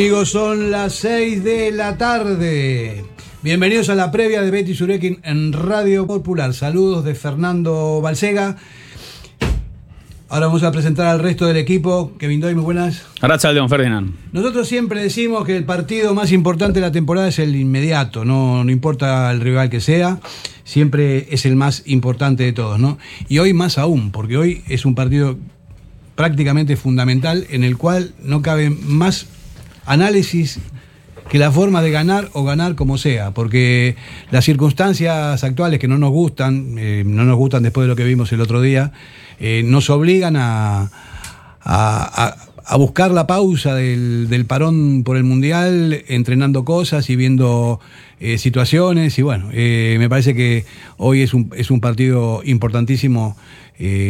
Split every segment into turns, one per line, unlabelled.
Amigos, son las 6 de la tarde. Bienvenidos a la previa de Betty Surekin en Radio Popular. Saludos de Fernando Balsega. Ahora vamos a presentar al resto del equipo. Kevin Doy, muy buenas.
Gracias, León Ferdinand.
Nosotros siempre decimos que el partido más importante de la temporada es el inmediato, no, no importa el rival que sea, siempre es el más importante de todos, ¿no? Y hoy más aún, porque hoy es un partido prácticamente fundamental en el cual no cabe más análisis que la forma de ganar o ganar como sea, porque las circunstancias actuales que no nos gustan, eh, no nos gustan después de lo que vimos el otro día, eh, nos obligan a, buscar la pausa del, del, parón por el Mundial, entrenando cosas y viendo eh, situaciones. Y bueno, me parece que hoy es un, es un partido importantísimo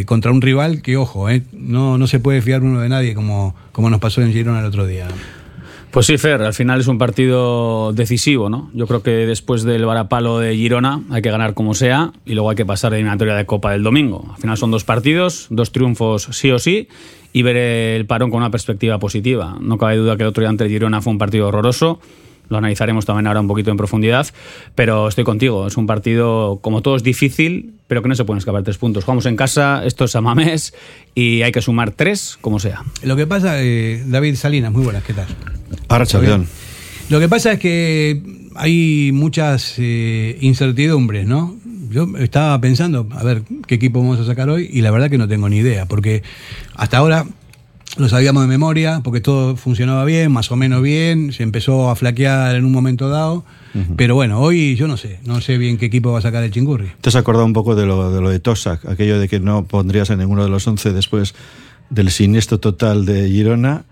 contra un rival que, ojo, no, no se puede fiar uno de nadie como, como nos pasó en Girona el otro día.
Pues sí, Fer, al final es un partido decisivo, ¿no? Yo creo que después del varapalo de Girona hay que ganar como sea y luego hay que pasar la eliminatoria de Copa del domingo. Al final son dos partidos, dos triunfos sí o sí y ver el parón con una perspectiva positiva. No cabe duda que el otro día ante Girona fue un partido horroroso lo analizaremos también ahora un poquito en profundidad, pero estoy contigo, es un partido como todos difícil, pero que no se pueden escapar tres puntos. Jugamos en casa, esto es Amamés y hay que sumar tres como sea.
Lo que pasa, eh, David Salinas, muy buenas, ¿qué tal?
Ahora, Chavión.
Lo que pasa es que hay muchas eh, incertidumbres, ¿no? Yo estaba pensando, a ver, qué equipo vamos a sacar hoy, y la verdad que no tengo ni idea, porque hasta ahora lo sabíamos de memoria, porque todo funcionaba bien, más o menos bien, se empezó a flaquear en un momento dado, uh -huh. pero bueno, hoy yo no sé, no sé bien qué equipo va a sacar el Chingurri.
¿Te has acordado un poco de lo de, lo de Tosak, aquello de que no pondrías a ninguno de los 11 después del siniestro total de Girona?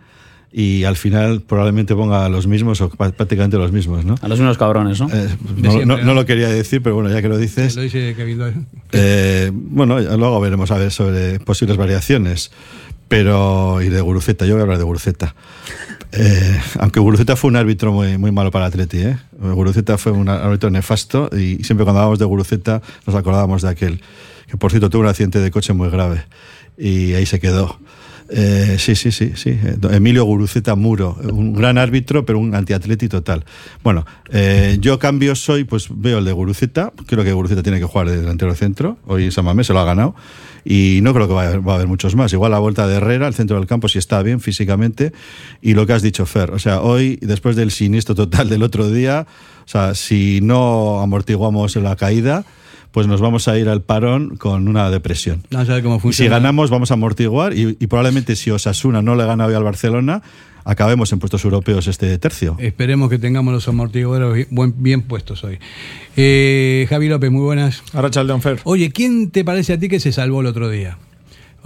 y al final probablemente ponga a los mismos o prácticamente los mismos, ¿no?
A los mismos cabrones, ¿no?
Eh, no, siempre, no, no, lo quería decir, pero bueno, ya que lo dices.
Lo dice Kevin
eh, bueno, luego veremos a ver sobre posibles variaciones. Pero, y de Guruceta, yo voy a hablar de Guruceta. Eh, aunque Guruceta fue un árbitro muy, muy malo para Atleti, ¿eh? Guruceta fue un árbitro nefasto y siempre cuando hablábamos de Guruceta nos acordábamos de aquel, que por cierto tuvo un accidente de coche muy grave y ahí se quedó. Eh, sí, sí, sí, sí. Emilio Guruceta Muro, un gran árbitro, pero un antiatleti total. Bueno, eh, yo cambio soy, pues veo el de Guruceta. Creo que Guruceta tiene que jugar de delantero centro. Hoy Samamé se lo ha ganado. Y no creo que va a, haber, muchos más. Igual la vuelta de Herrera, el centro del campo, si está bien físicamente. Y lo que has dicho, Fer. O sea, hoy, después del siniestro total del otro día, o sea, si no amortiguamos la caída, pues nos vamos a ir al parón con una depresión.
No sabe cómo funciona.
Y si ganamos, vamos a amortiguar y, y, probablemente si Osasuna no le gana hoy al Barcelona, acabemos en puestos europeos este tercio.
Esperemos que tengamos los amortiguadores bien, bien puestos hoy. Eh, Javi López, muy buenas.
Ahora Chaldeón Fer.
Oye, ¿quién te parece a ti que se salvó el otro día?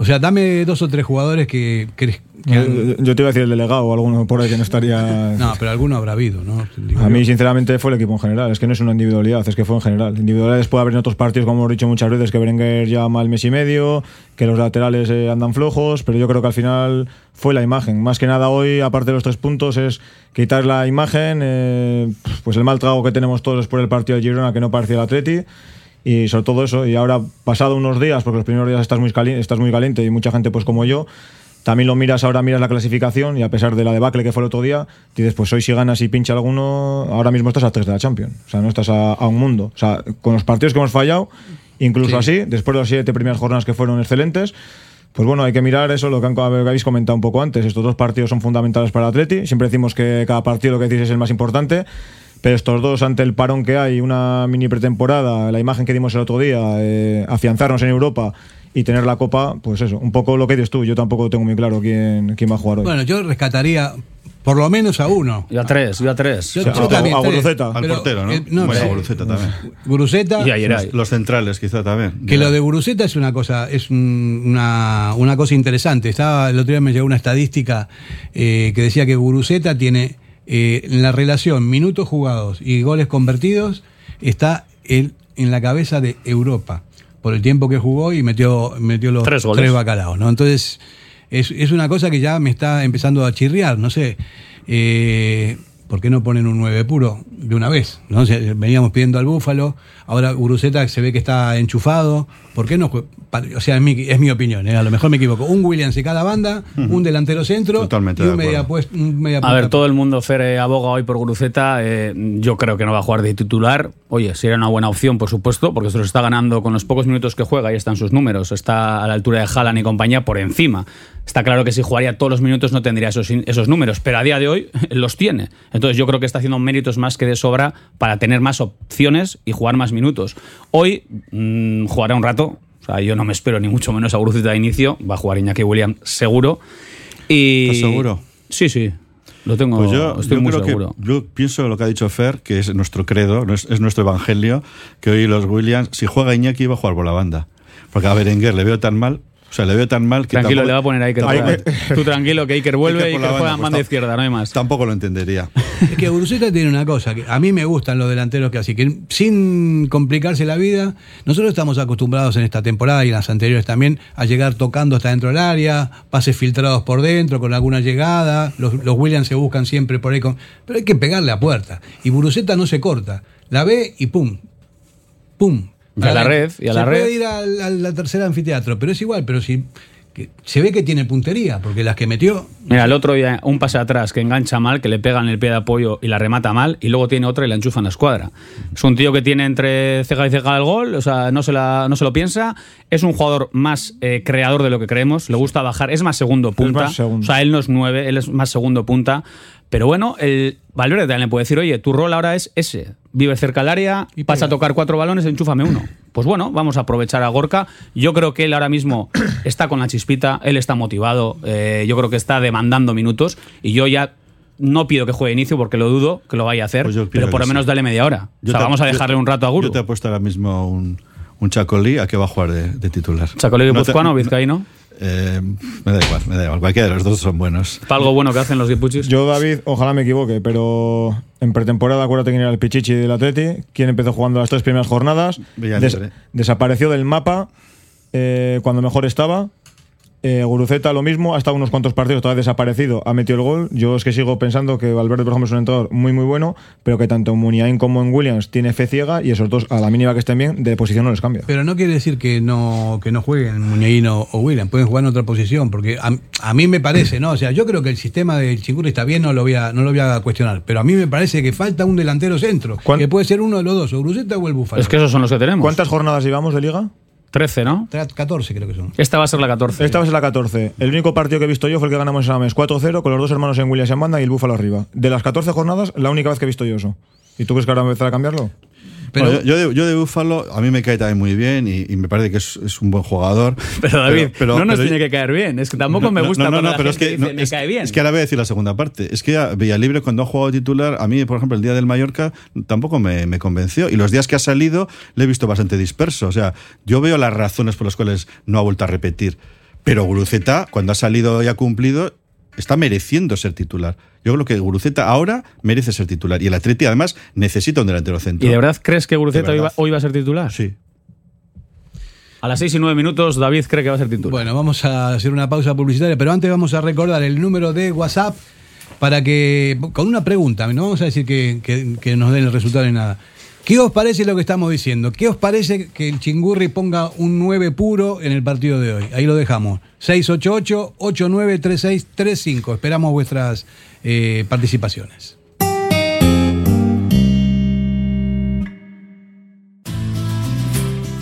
O sea, dame dos o tres jugadores que, que, que
han... Yo te iba a decir el delegado o alguno por ahí que no estaría.
No, pero alguno habrá habido, ¿no?
Digo a mí, yo. sinceramente, fue el equipo en general. Es que no es una individualidad, es que fue en general. Individualidades puede haber en otros partidos, como hemos dicho muchas veces, que Berenguer ya mal mes y medio, que los laterales eh, andan flojos, pero yo creo que al final fue la imagen. Más que nada hoy, aparte de los tres puntos, es quitar la imagen, eh, pues el mal trago que tenemos todos por el partido de Girona, que no parecía el Atleti y sobre todo eso. Y ahora, pasado unos días, porque los primeros días estás muy caliente, estás muy caliente y mucha gente, pues como yo, también lo miras ahora, miras la clasificación y a pesar de la debacle que fue el otro día, dices, pues hoy si ganas y pincha alguno, ahora mismo estás a tres de la Champions. O sea, no estás a, a un mundo. O sea, con los partidos que hemos fallado, incluso sí. así, después de las siete primeras jornadas que fueron excelentes, pues bueno, hay que mirar eso, lo que, han, que habéis comentado un poco antes. Estos dos partidos son fundamentales para el Atleti. Siempre decimos que cada partido, lo que decís, es el más importante. Pero estos dos, ante el parón que hay, una mini pretemporada, la imagen que dimos el otro día, eh, afianzarnos en Europa y tener la copa, pues eso, un poco lo que dices tú. Yo tampoco tengo muy claro quién, quién va a jugar hoy.
Bueno, yo rescataría por lo menos a uno.
Yo a tres, yo a tres.
Yo,
a,
también,
a
tres.
Guruceta.
Al portero, ¿no?
El, no
bueno,
sí.
a Guruceta también.
Guruceta.
Y ayer
los, los, centrales, quizá también.
Que lo de Guruceta es una cosa, es un, una, una, cosa interesante. Estaba, el otro día me llegó una estadística eh, que decía que Guruceta tiene eh, en la relación minutos jugados y goles convertidos, está él en la cabeza de Europa por el tiempo que jugó y metió, metió los
tres,
tres bacalaos, ¿no? Entonces, es, es, una cosa que ya me está empezando a chirriar, no sé. Eh, ¿por qué no ponen un 9 puro de una vez? ¿no? O sea, veníamos pidiendo al Búfalo, ahora Guruceta se ve que está enchufado, ¿por qué no? O sea, es mi, es mi opinión, ¿eh? a lo mejor me equivoco. Un Williams de cada banda, un delantero centro
Totalmente
y
de
un media,
acuerdo.
pues- un media
A ver, todo el mundo Fer eh, aboga hoy por Guruceta. eh, yo creo que no va a jugar de titular. Oye, sería una buena opción, por supuesto, porque se lo está ganando con los pocos minutos que juega. Ahí están sus números. Está a la altura de Haaland y compañía por encima. Está claro que si jugaría todos los minutos no tendría esos, esos números, pero a día de hoy los tiene. Entonces yo creo que está haciendo méritos más que de sobra para tener más opciones y jugar más minutos. Hoy mm, jugará un rato. O sea, yo no me espero ni mucho menos a Guruceta de inicio. Va a jugar Iñaki Williams seguro. Y...
¿Estás seguro?
Sí, sí. Lo tengo,
Pues yo,
estoy
yo
muy
creo
seguro.
que yo pienso lo que ha dicho Fer, que es nuestro credo, es, es nuestro evangelio, que hoy los Williams, si juega Iñaki, va a jugar por la banda. Porque a Berenguer le veo tan mal, o sea, le veo tan mal que
Tranquilo,
tampoco,
le va a poner a Iker. Tú tranquilo, que Iker vuelve
Iker
y que juega en
pues
izquierda, no hay más.
Tampoco lo entendería.
Es que Guruceta tiene una cosa, que a mí me gustan los delanteros que así, que sin complicarse la vida, nosotros estamos acostumbrados en esta temporada y en las anteriores también a llegar tocando hasta dentro del área, pases filtrados por dentro con alguna llegada, los, los Williams se buscan siempre por ahí, con, pero hay que pegarle a puerta. Y Guruceta no se corta, la ve y pum, pum.
Y a la red, y a
se
la
puede
red.
ir al- a la tercera anfiteatro, pero es igual, pero si que se ve que tiene puntería, porque las que metió
Mira, el otro día un pase atrás que engancha mal, que le pegan el pie de apoyo y la remata mal, y luego tiene otra y la enchufa en la escuadra. Es un tío que tiene entre ceja y ceja el gol, o sea, no se, la, no se lo piensa. Es un jugador más eh, creador de lo que creemos, le gusta bajar, es más segundo punta.
más segundo.
O sea, él no es nueve, él es más segundo punta. Pero bueno, el Valverde también le puede decir, oye, tu rol ahora es ese. Vive cerca del área,
Y
vas a tocar cuatro balones, enchúfame uno. Pues bueno, vamos a aprovechar a Gorka. Yo creo que él ahora mismo está con la chispita, él está motivado, eh, yo creo que está demandando minutos y yo ya no pido que juegue inicio porque lo dudo que lo vaya a hacer,
Pues
pero por lo menos
sí.
dale media hora. O sea,
te-
vamos a
yo-
dejarle un rato a Guru.
Yo te he puesto ahora mismo un, un Chacolí a que va a jugar de, de titular.
Chacolí
No
guipuzcoano o vizcaíno.
Eh, me da igual, me da igual. Cualquiera de los dos son buenos.
Para algo bueno que hacen los guipuchis.
Yo, David, ojalá me equivoque, pero en pretemporada acuérdate quién era el Pichichi del Atleti, quien empezó jugando las tres primeras jornadas,
Villalibre.
desapareció del mapa eh, cuando mejor estaba. Eh, Guruceta lo mismo, ha estado unos cuantos partidos, todavía desaparecido, ha metido el gol. Yo es que sigo pensando que Valverde, por ejemplo, es un entrenador muy muy bueno, pero que tanto en Muniain como en Williams tiene fe ciega y esos dos, a la mínima que estén bien, de posición no les cambia.
Pero no quiere decir que no, que no jueguen Muñeino o William, pueden jugar en otra posición, porque a, a mí me parece, ¿no? O sea, yo creo que el sistema del Chingurri está bien, no lo, voy a, no lo voy a cuestionar, pero a mí me parece que falta un delantero centro,
¿Cuán-
que puede ser uno de los dos, o Bruseta o el Búfalo.
Es que esos son los que tenemos.
¿Cuántas jornadas llevamos de liga?
13, ¿no?
Tra- 14 creo que son.
Esta va a ser la 14.
Esta va a ser la 14. El único partido que he visto yo fue el que ganamos en Ames 4-0 con los dos hermanos en Williams en banda y el Búfalo arriba. De las 14 jornadas, la única vez que he visto yo eso. ¿Y tú crees que ahora va a empezar a cambiarlo?
Pero,
Bueno, yo, yo de, yo de Búfalo, a mí me cae también muy bien y, y me parece que es, es un buen jugador.
Pero David,
pero-
no nos
pero-
tiene que caer bien. Es que tampoco
No,
me gusta
no, no, no,
la
pero es que
dice,
no,
me
es,
cae bien.
es que ahora voy a decir la segunda parte. Es que a Villalibre cuando ha jugado titular, a mí, por ejemplo, el día del Mallorca tampoco me, me convenció. Y los días que ha salido le he visto bastante disperso. O sea, yo veo las razones por las cuales no ha vuelto a repetir. Pero Guruceta, cuando ha salido y ha cumplido, está mereciendo ser titular. Yo creo que Guruceta ahora merece ser titular. Y el Atleti, además, necesita un delantero centro.
¿Y de verdad crees que Guruceta hoy va,
verdad.
hoy va a ser titular?
Sí.
A las 6 y 9 minutos, David cree que va a ser titular.
Bueno, vamos a hacer una pausa publicitaria, pero antes vamos a recordar el número de WhatsApp para que, con una pregunta, no vamos a decir que, que- que nos den el resultado ni nada. ¿Qué os parece lo que estamos diciendo? ¿Qué os parece que el Chingurri ponga un 9 puro en el partido de hoy? Ahí lo dejamos. 688-893635. Esperamos vuestras eh, participaciones.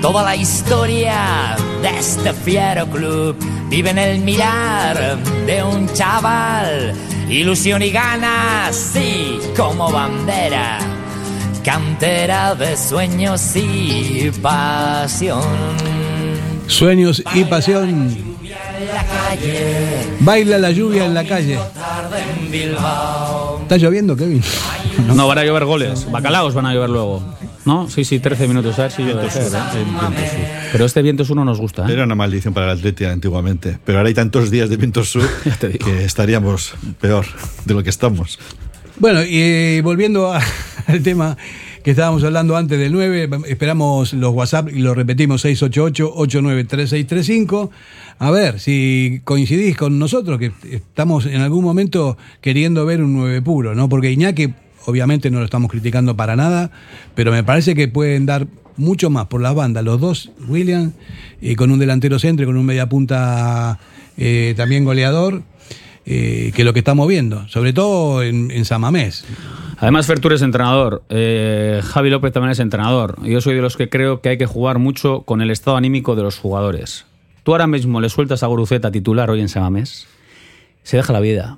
toda la historia de este fiero club. Vive en el mirar de un chaval, ilusión y ganas, sí, como bandera. Cantera de sueños y pasión.
Sueños y pasión. Baila la lluvia en la calle. ¿Está lloviendo, Kevin?
No, van a llover goles. Bacalaos van a llover luego. ¿No? Sí, sí, 13 minutos. A ver si llueve. Pero este viento sur no nos gusta. ¿eh?
Era una maldición para el Atleti antiguamente. Pero ahora hay tantos días de viento sur que estaríamos peor de lo que estamos.
Bueno, y volviendo a- al tema que estábamos hablando antes del 9, esperamos los WhatsApp y lo repetimos 688-893635. A ver si coincidís con nosotros, que estamos en algún momento queriendo ver un 9 puro, ¿no? Porque Iñaki, obviamente no lo estamos criticando para nada, pero me parece que pueden dar mucho más por las bandas, los dos, William, y con un delantero centro y con un mediapunta eh, también goleador. eh, que lo que estamos viendo, sobre todo en, en Samamés.
Además, Fertur es entrenador. eh, Javi López también es entrenador. Yo soy de los que creo que hay que jugar mucho con el estado anímico de los jugadores. Tú ahora mismo le sueltas a Guruceta titular hoy en Samamés, se deja la vida.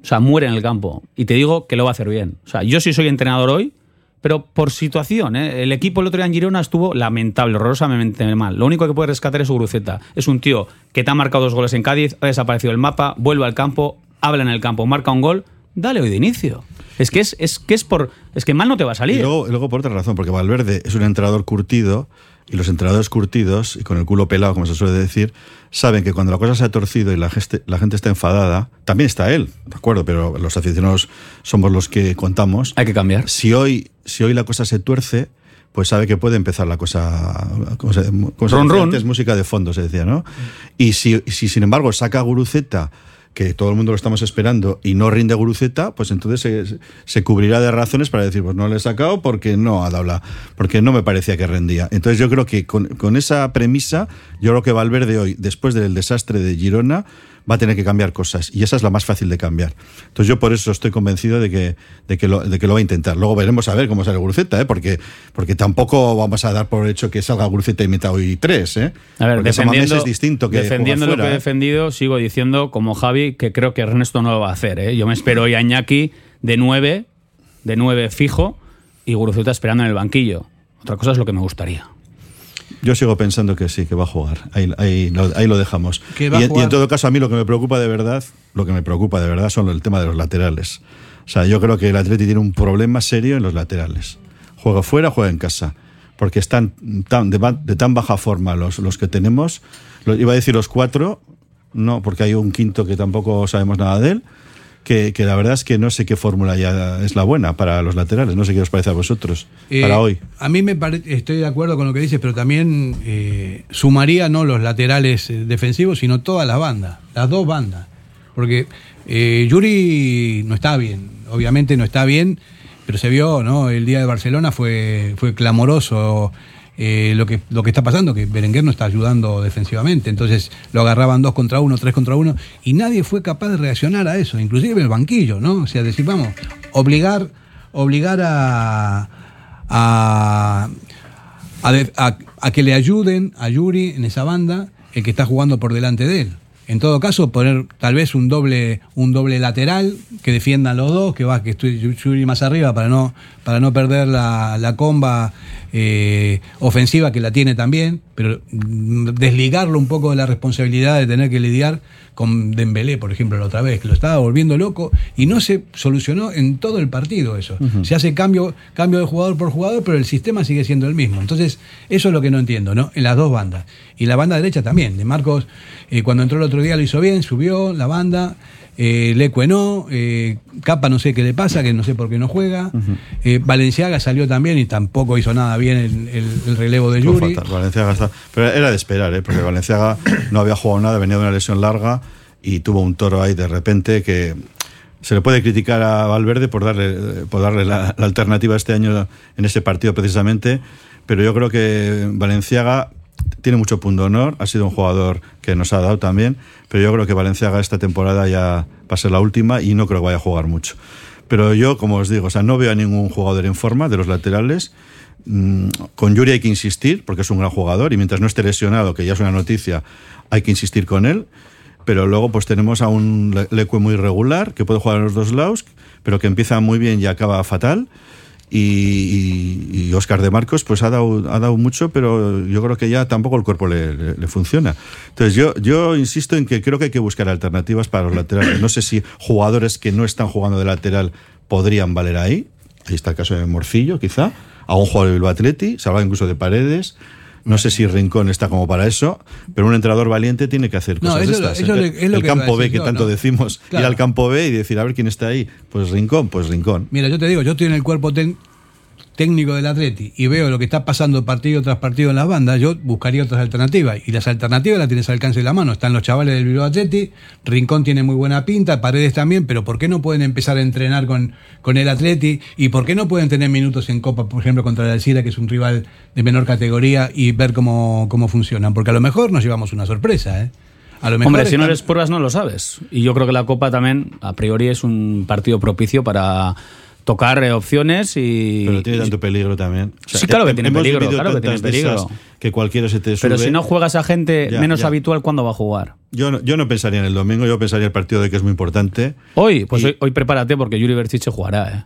O sea, muere en el campo. Y te digo que lo va a hacer bien. O sea, yo sí soy entrenador hoy, pero por situación. ¿eh? El equipo el otro día en Girona estuvo lamentable, horrorosamente mal. Lo único que puede rescatar es Guruceta. Es un tío que te ha marcado dos goles en Cádiz, ha desaparecido el mapa, vuelve al campo, habla en el campo, marca un gol, dale hoy de inicio. Es que es, es que es por. Es que mal no te va a salir.
luego, y luego por otra razón, porque Valverde es un entrenador curtido y los entrenadores curtidos, y con el culo pelado, como se suele decir, saben que cuando la cosa se ha torcido y la gente, la gente está enfadada, también está él, ¿de acuerdo? Pero los aficionados somos los que contamos.
Hay que cambiar.
Si hoy, si hoy la cosa se tuerce, pues sabe que puede empezar la cosa. ¿Cómo se, cómo se decía
run.
antes? música de fondo, se decía, ¿no? Y si, si sin embargo saca a Guruceta, que todo el mundo lo estamos esperando, y no rinde Guruceta, pues entonces se, se cubrirá de razones para decir, pues no le he sacado porque no ha dado la. porque no me parecía que rendía. Entonces yo creo que con, con esa premisa, yo creo que Valverde hoy, después del desastre de Girona, va a tener que cambiar cosas y esa es la más fácil de cambiar. Entonces yo por eso estoy convencido de que, de que, lo, de que lo va a intentar. Luego veremos a ver cómo sale Guruceta, ¿eh? porque, porque tampoco vamos a dar por hecho que salga Guruceta y meta hoy tres. ¿eh?
A ver,
porque
defendiendo,
es distinto que
defendiendo lo que he
¿eh?
defendido, sigo diciendo, como Javi, que creo que Ernesto no lo va a hacer. ¿eh? Yo me espero hoy a Iñaki de 9, de 9 fijo, y Guruceta esperando en el banquillo. Otra cosa es lo que me gustaría.
Yo sigo pensando que sí, que va a jugar. Ahí, ahí, lo, ahí lo dejamos. Y, en- y
jugar.
en todo caso, a mí lo que me preocupa de verdad, lo que me preocupa de verdad son el tema de los laterales. O sea, yo creo que el Atleti tiene un problema serio en los laterales. Juega fuera, juega en casa. porque están tan, de, tan baja forma los, los que tenemos. Iba a decir los cuatro, no, porque hay un quinto que tampoco sabemos nada de él. Que, que la verdad es que no sé qué fórmula ya es la buena para los laterales. No sé qué os parece a vosotros
Eh,
para hoy.
A mí me pare- estoy de acuerdo con lo que dices, pero también eh, sumaría no los laterales eh, defensivos, sino todas las bandas, las dos bandas. Porque eh, Yuri no está bien, obviamente no está bien, pero se vio, ¿no? El día de Barcelona fue, fue clamoroso eh, lo, que, lo que está pasando, que Berenguer no está ayudando defensivamente. Entonces lo agarraban dos contra uno, tres contra uno, y nadie fue capaz de reaccionar a eso, inclusive el banquillo, ¿no? O sea, decir, vamos, obligar, obligar a, a, a, a que le ayuden a Yuri en esa banda el que está jugando por delante de él. En todo caso, poner tal vez un doble, un doble lateral que defiendan los dos, que va, que más arriba para no, para no perder la, la comba eh, ofensiva que la tiene también, pero mm, desligarlo un poco de la responsabilidad de tener que lidiar con Dembélé, por ejemplo, la otra vez, que lo estaba volviendo loco y no se solucionó en todo el partido eso. Se hace cambio, cambio de jugador por jugador, pero el sistema sigue siendo el mismo. Entonces, eso es lo que no entiendo, ¿no? En las dos bandas. Y la banda derecha también. De Marcos, eh, cuando entró el otro día lo hizo bien, subió la banda. Eh, Lecue no, eh, Capa no sé qué le pasa, que no sé por qué no juega. Eh, Valenciaga salió también y tampoco hizo nada bien el, el- el relevo de Yuri.
fatal. Valenciaga está- Pero era de esperar, ¿eh? porque Valenciaga no había jugado nada, venía de una lesión larga y tuvo un toro ahí de repente que se le puede criticar a Valverde por darle, por darle la, la alternativa este año en ese partido precisamente, pero yo creo que Valenciaga tiene mucho punto honor, ha sido un jugador que nos ha dado también, pero yo creo que Valenciaga esta temporada ya va a ser la última y no creo que vaya a jugar mucho. Pero yo, como os digo, o sea, no veo a ningún jugador en forma de los laterales. Mm, Con Yuri hay que insistir, porque es un gran jugador, y mientras no esté lesionado, que ya es una noticia, hay que insistir con él. Pero luego pues tenemos a un Le- Leque muy regular, que puede jugar a los dos lados, pero que empieza muy bien y acaba fatal. Y, y- y Oscar de Marcos pues ha dado, ha dado mucho, pero yo creo que ya tampoco el cuerpo le, le- le funciona. Entonces yo, yo insisto en que creo que hay que buscar alternativas para los laterales. No sé si jugadores que no están jugando de lateral podrían valer ahí. Ahí está el caso de Morcillo, quizá. A un jugador de Bilbao Atleti, se habla incluso de Paredes. No sé si Rincón está como para eso, pero un entrenador valiente tiene que hacer
No,
cosas de
eso-
estas.
eso
El-
es que
campo B que tanto
¿no?
decimos,
Claro.
ir al campo B y decir a ver quién está ahí. Pues Rincón, pues Rincón.
Mira, yo te digo, yo estoy en el cuerpo tec- técnico del Atleti y veo lo que está pasando partido tras partido en las bandas, yo buscaría otras alternativas. Y las alternativas las tienes al alcance de la mano. Están los chavales del Bilbao Atleti, Rincón tiene muy buena pinta, Paredes también, pero ¿por qué no pueden empezar a entrenar con, con el Atleti? ¿Y por qué no pueden tener minutos en Copa, por ejemplo, contra el Alcira, que es un rival de menor categoría, y ver cómo, cómo funcionan? Porque a lo mejor nos llevamos una sorpresa, ¿eh? A lo mejor
Hombre, si no les pruebas no lo sabes. Y yo creo que la Copa también, a priori, es un partido propicio para tocar eh, opciones y...
Pero tiene tanto peligro también. O sea,
Sí, claro que tiene peligro, claro que tiene peligro.
Que cualquiera se te sube.
Pero si no juegas a gente
Ya,
menos
ya.
habitual, ¿cuándo va a jugar?
Yo no, yo no pensaría en el domingo, yo pensaría en el partido de que es muy importante.
Hoy, pues
Y-
hoy, hoy prepárate porque Yuri Berchiche jugará, ¿eh?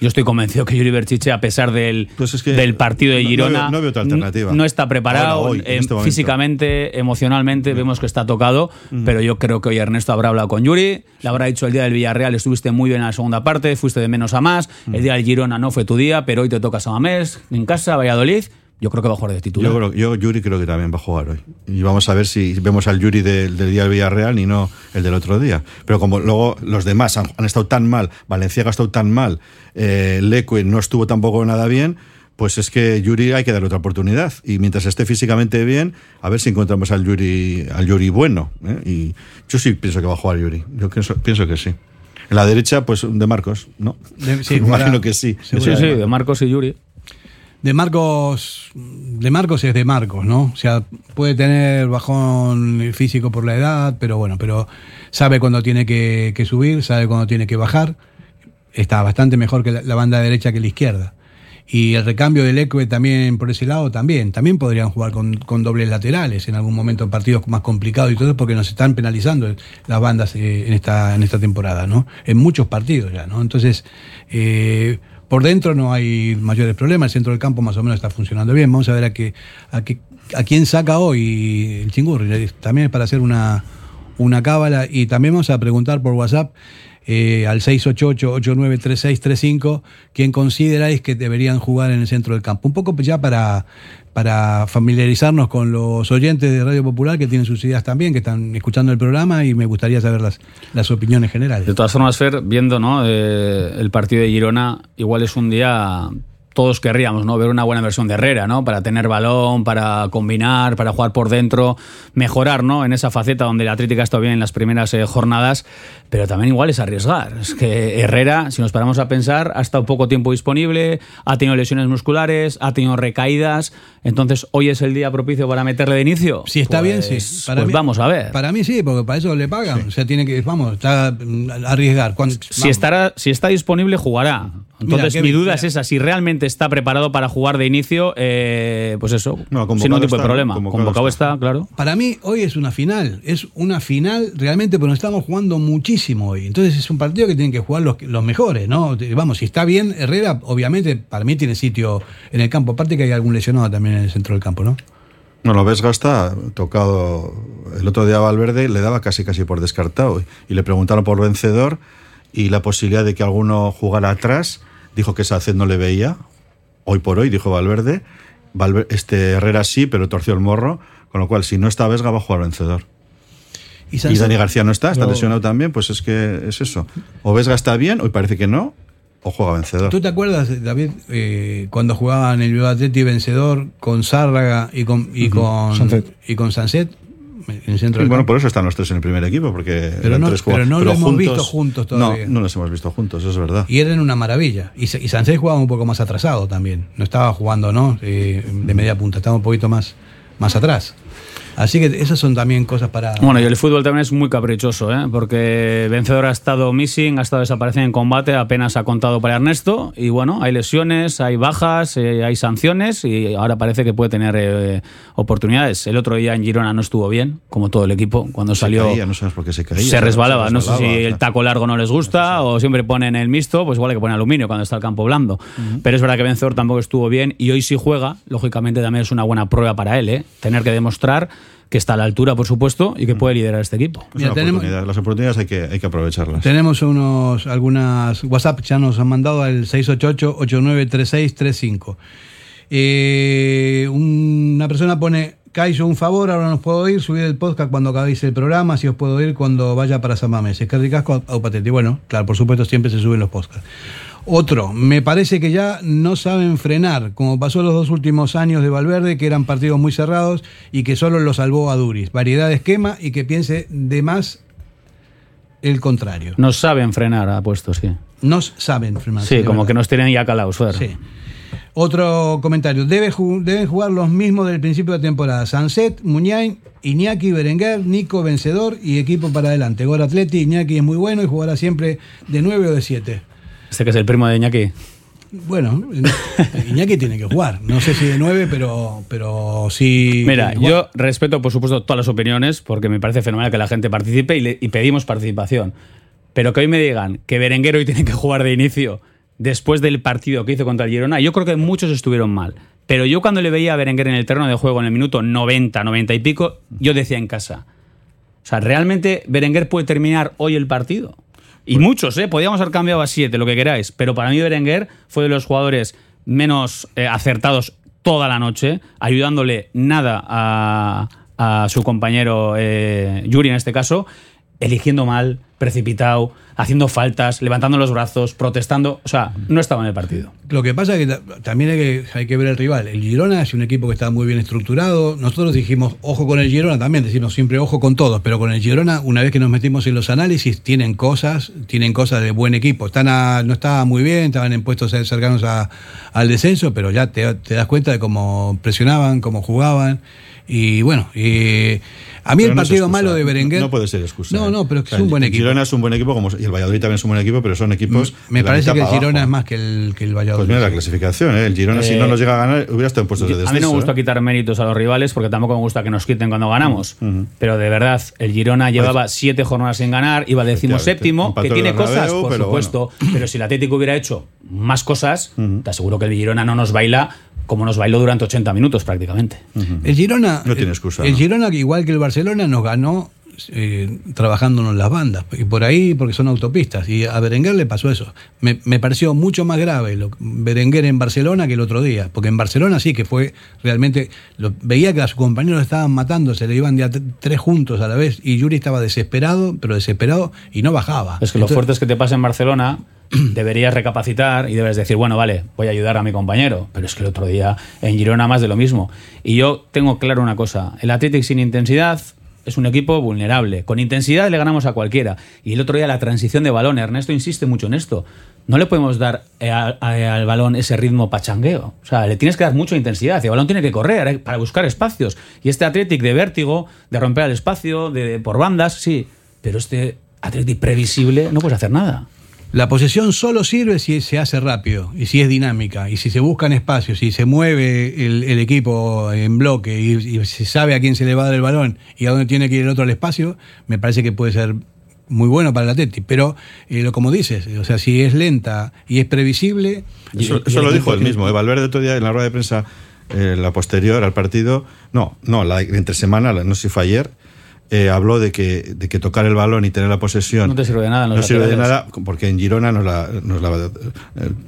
Yo estoy convencido que Yuri Berchiche, a pesar del, del partido de
no- no
Girona,
veo- no veo alternativa.
no está preparado
Ahora, hoy,
eh,
este
físicamente, emocionalmente, vemos que está tocado, pero yo creo que hoy Ernesto habrá hablado con Yuri, le habrá dicho el día del Villarreal, estuviste muy bien en la segunda parte, fuiste de menos a más, el día del Girona no fue tu día, pero hoy te toca Samamés, en casa, Valladolid, yo creo que va a jugar de titular.
Yo, creo, yo Yuri creo que también va a jugar hoy. Y vamos a ver si vemos al Yuri del, del día del Villarreal y no el del otro día. Pero como luego los demás han, han estado tan mal, Valenciaga ha estado tan mal, eh, Leque no estuvo tampoco nada bien, pues es que Yuri hay que darle otra oportunidad. Y mientras esté físicamente bien, a ver si encontramos al Yuri, al Yuri bueno. ¿eh? Y yo sí pienso que va a jugar Yuri. Yo pienso, pienso que sí. En la derecha, pues de Marcos, ¿no?
Sí,
imagino que sí.
Sí, sí, de Marcos y Yuri.
De Marcos, de Marcos es de Marcos, ¿no? O sea, puede tener bajón físico por la edad, pero bueno, pero sabe cuándo tiene que, que subir, sabe cuándo tiene que bajar. Está bastante mejor que la, banda derecha que la izquierda. Y el recambio del Ecue también por ese lado también. También podrían jugar con, con dobles laterales en algún momento en partidos más complicados y todo porque nos están penalizando las bandas eh, en esta, en esta temporada, ¿no? En muchos partidos ya, ¿no? Entonces, eh, por dentro no hay mayores problemas, el centro del campo más o menos está funcionando bien. Vamos a ver a qué, a qué, a quién saca hoy el chingurri. También es para hacer una, una cábala. Y también vamos a preguntar por WhatsApp eh, al 688-893635 quién consideráis que deberían jugar en el centro del campo. Un poco ya para, para familiarizarnos con los oyentes de Radio Popular que tienen sus ideas también, que están escuchando el programa y me gustaría saber las, las opiniones generales.
De todas formas, Fer, viendo ¿no? Eh, el partido de Girona, igual es un día todos querríamos, ¿no? Ver una buena versión de Herrera, ¿no? Para tener balón, para combinar, para jugar por dentro, mejorar, ¿no? En esa faceta donde la Atlética ha estado bien en las primeras eh, jornadas, pero también igual es arriesgar. Es que Herrera, si nos paramos a pensar, ha estado poco tiempo disponible, ha tenido lesiones musculares, ha tenido recaídas, entonces hoy es el día propicio para meterle de inicio.
Si está bien,
Pues-
sí.
pues vamos a ver.
Para mí sí, porque para eso le pagan. O sea, tiene que, vamos, está mm, arriesgar. Cuando-
Si,
vamos.
estará, si está disponible, jugará. Entonces,
Mira,
mi duda es esa: si realmente está preparado para jugar de inicio, eh, pues eso, sin
convocado
ningún tipo
está,
de
¿no?
problema.
Convocado
Convocado, está. claro.
Para mí hoy es una final, es una final realmente porque nos estamos jugando muchísimo hoy. Entonces es un partido que tienen que jugar los, los mejores, ¿no? Vamos, si está bien Herrera, obviamente para mí tiene sitio en el campo. Aparte que hay algún lesionado también en el centro del campo, ¿no?
Bueno, Vesga está tocado el otro día a Valverde, le daba casi casi por descartado y le preguntaron por vencedor y la posibilidad de que alguno jugara atrás, dijo que esa no le veía. Hoy por hoy, dijo Valverde, Valver- este Herrera sí, pero torció el morro, con lo cual si no está Vesga va a jugar vencedor.
Y,
Dani García no está, está
No.
lesionado también, pues es que es eso. O Vesga está bien, hoy parece que no, o juega vencedor.
¿Tú te acuerdas, David, eh, cuando jugaban el Bilbao Atleti vencedor con Zárraga y con, y con,
Sanset.
y con Sanset en el centro
Sí,
del
bueno, por eso están los tres en el primer equipo, porque
Pero no-
tres
pero no lo hemos visto juntos todavía.
No, no los hemos visto juntos, eso es verdad.
Y eran una maravilla. Y, y Sánchez jugaba un poco más atrasado también. No estaba jugando, ¿no? Eh, de media punta, estaba un poquito más, más atrás. Así que esas son también cosas para.
Bueno, y el fútbol también es muy caprichoso, ¿eh? porque Vencedor ha estado missing, ha estado desapareciendo en combate, apenas ha contado para Ernesto. Y bueno, hay lesiones, hay bajas, eh, hay sanciones y ahora parece que puede tener eh, oportunidades. El otro día en Girona no estuvo bien, como todo el equipo, cuando
Se
salió.
caía, no sabes por qué se caía.
se resbalaba. No sé si el taco largo no les gusta o siempre ponen el mixto, pues igual hay que poner aluminio cuando está el campo blando. Pero es verdad que Vencedor tampoco estuvo bien y hoy sí juega. Lógicamente también es una buena prueba para él, ¿eh? tener que demostrar que está a la altura, por supuesto, y que puede liderar este equipo.
Es una oportunidad. Las oportunidades hay que, hay que aprovecharlas.
Tenemos unos algunas WhatsApp ya nos han mandado al 688-893635. Eh, una persona pone, Cayo, un favor, ahora nos puedo ir, subir el podcast cuando acabéis el programa, si os puedo ir cuando vaya para San. Es que ricasco a Patente. Bueno, claro, por supuesto siempre se suben los podcasts. Otro, me parece que ya no saben frenar, como pasó los dos últimos años de Valverde, que eran partidos muy cerrados y que solo lo salvó a Duris. Variedad de esquema y que piense de más el contrario.
Nos saben frenar, ha puesto, sí.
Nos saben frenar.
Sí, como
verdad.
que nos tienen ya calados fuera.
Sí. Otro comentario. Debe ju- deben jugar los mismos del principio de temporada. Sanset, Muñain, Iñaki, Berenguer, Nico, vencedor y equipo para adelante. Gor Atleti, Iñaki es muy bueno y jugará siempre de 9 o de 7.
Este que es el primo de Iñaki.
Bueno, Iñaki tiene que jugar. No sé si de 9, pero, pero sí.
Mira, yo respeto, por supuesto, todas las opiniones, porque me parece fenomenal que la gente participe y, le- y pedimos participación. Pero que hoy me digan que Berenguer hoy tiene que jugar de inicio después del partido que hizo contra el Girona, yo creo que muchos estuvieron mal. Pero yo cuando le veía a Berenguer en el terreno de juego en el minuto 90, 90 y pico, yo decía en casa, o sea, ¿realmente Berenguer puede terminar hoy el partido? Y muchos, ¿eh? Podíamos haber cambiado a 7, lo que queráis. Pero para mí Berenguer fue de los jugadores menos eh, acertados toda la noche, ayudándole nada a, a su compañero eh, Yuri en este caso, eligiendo mal, precipitado, haciendo faltas, levantando los brazos, protestando. O sea, no estaba en el partido.
Lo que pasa es que ta- también hay que, ver el rival. El Girona es un equipo que está muy bien estructurado. Nosotros dijimos, ojo con el Girona, también decimos siempre ojo con todos, pero con el Girona, una vez que nos metimos en los análisis, tienen cosas, tienen cosas de buen equipo. Están a- no estaban muy bien, estaban en puestos cercanos a- al descenso, pero ya te das cuenta de cómo presionaban, cómo jugaban. Y bueno, y a mí
Pero
el partido malo de Berenguer.
No puede ser excusa.
No,
¿eh?
no, pero es que
O sea,
es un buen
el
equipo.
Girona es un buen equipo como, y el Valladolid también es un buen equipo, pero son equipos.
Me parece que el Girona
abajo.
es más que el, que el Valladolid.
Pues mira la clasificación, ¿eh? El Girona, si
Eh,
no nos llega a ganar, hubiera estado en puestos de descenso.
a mí no me gusta
¿eh?
quitar méritos a los rivales porque tampoco me gusta que nos quiten cuando ganamos. Pero de verdad, el Girona llevaba siete jornadas sin ganar, iba décimo séptimo, que tiene
Bernabéu,
cosas, por
pero
supuesto. Pero si el Atlético hubiera hecho más cosas, te aseguro que el Girona no nos baila como nos bailó durante 80 minutos prácticamente.
El Girona.
No tiene excusa,
El
¿no?
Girona, que igual que el Barcelona, nos ganó eh, trabajándonos las bandas. Y por ahí, porque son autopistas. Y a Berenguer le pasó eso. Me, me pareció mucho más grave lo, Berenguer en Barcelona que el otro día. Porque en Barcelona sí que fue realmente. Lo, veía que a sus compañeros estaban matando, se le iban ya tres juntos a la vez. Y Yuri estaba desesperado, pero desesperado y no bajaba.
Es que lo fuerte es que te pasa en Barcelona deberías recapacitar y debes decir, bueno, vale, voy a ayudar a mi compañero. Pero es que el otro día en Girona más de lo mismo. Y yo tengo claro una cosa, el Athletic sin intensidad es un equipo vulnerable. Con intensidad le ganamos a cualquiera. Y el otro día la transición de balón, Ernesto insiste mucho en esto. No le podemos dar eh, al, al balón ese ritmo pachangueo. O sea, le tienes que dar mucha intensidad. El balón tiene que correr eh, para buscar espacios. Y este Athletic de vértigo, de romper el espacio, de, por bandas, sí. Pero este Athletic previsible no puedes hacer nada.
La posesión solo sirve si se hace rápido y si es dinámica y si se buscan espacios, si se mueve el, el equipo en bloque y, y, se sabe a quién se le va a dar el balón y a dónde tiene que ir el otro al espacio, me parece que puede ser muy bueno para el Atleti. Pero, eh, lo, como dices, o sea, si es lenta y es previsible...
Eso,
y,
eso
y
lo dijo él mismo. eh, Valverde otro día en la rueda de prensa, eh, la posterior al partido, no, no, la entre semana, no sé si fue ayer, eh, habló de que, de que tocar el balón y tener la posesión
No te sirve de nada
no sirve de nada porque en Girona nos la, nos la, eh,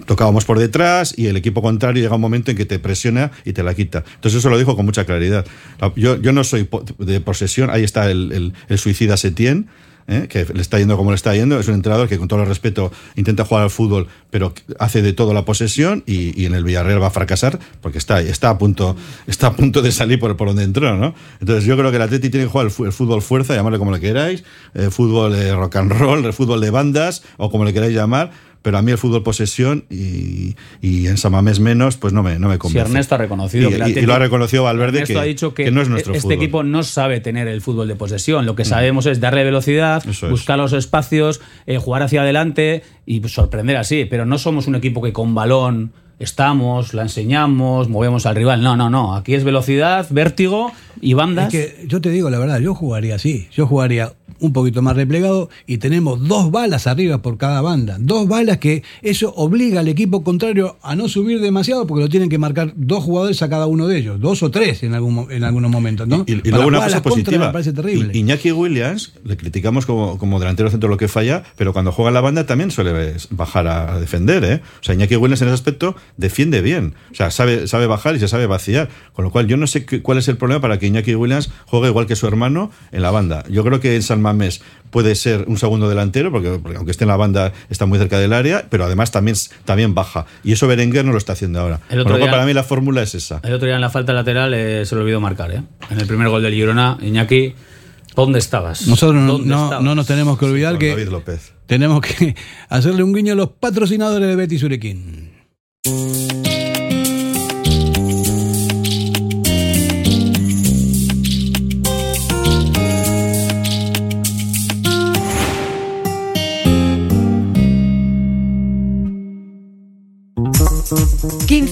tocábamos por detrás y el equipo contrario llega un momento en que te presiona y te la quita. Entonces eso lo dijo con mucha claridad. La- Yo, yo no soy de posesión, ahí está el, el- el suicida Setién. ¿Eh? que le está yendo como le está yendo, es un entrenador que con todo el respeto intenta jugar al fútbol, pero hace de todo la posesión y, y en el Villarreal va a fracasar porque está, está, a, punto, está a punto de salir por, por donde entró. ¿no? Entonces yo creo que el Atleti tiene que jugar el, el fútbol fuerza, llamarle como le queráis, eh, fútbol eh, rock and roll, el fútbol de bandas o como le queráis llamar, pero a mí el fútbol posesión y, y en Samamés menos, pues no me, no me
Si
convence.
Ernesto ha reconocido
Y-
que
lo ha reconocido Valverde
Ernesto
que,
ha dicho que,
que no es nuestro
este
fútbol.
Equipo no sabe tener el fútbol de posesión. Lo que sabemos es darle velocidad,
Eso es.
buscar los espacios, eh, jugar hacia adelante y pues, sorprender así. Pero no somos un equipo que con balón estamos, la enseñamos, movemos al rival. No, no, no. Aquí es velocidad, vértigo y bandas.
Es que yo te digo la verdad, yo jugaría así. Yo jugaría un poquito más replegado y tenemos dos balas arriba por cada banda. Dos balas que eso obliga al equipo contrario a no subir demasiado porque lo tienen que marcar dos jugadores a cada uno de ellos. Dos o tres en, algún, en algunos momentos, ¿no?
Y, luego una cosa positiva.
Me parece terrible.
Iñaki Williams, le criticamos como, como delantero centro lo que falla, pero cuando juega en la banda también suele bajar a, defender. ¿eh? O sea, Iñaki Williams en ese aspecto defiende bien. O sea, sabe, sabe bajar y se sabe vaciar. Con lo cual, yo no sé cuál es el problema para que Iñaki Williams juegue igual que su hermano en la banda. Yo creo que en San Mamés puede ser un segundo delantero, porque, porque aunque esté en la banda está muy cerca del área, pero además también, también baja. Y eso Berenguer no lo está haciendo ahora.
El otro
lo
día-
para mí la fórmula es esa.
El otro día en la falta lateral eh, se le olvidó marcar. ¿eh? En el primer gol del Girona, Iñaki, ¿dónde estabas?
Nosotros no,
¿Dónde
no-
estabas?
no nos tenemos que olvidar que
David López.
tenemos que hacerle un guiño a los patrocinadores de Betty Surequín.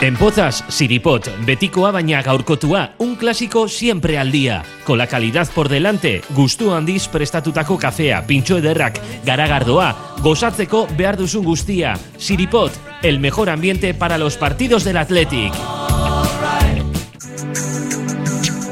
En Pozas, Siripot, betikoa baina gaurkotua, un clásico siempre al día. Con la calidad por delante, gustu handiz prestatutako kafea, pintxo ederrak, garagardoa, gozatzeko behar duzun guztia. Siripot, el mejor ambiente para los partidos del Athletic.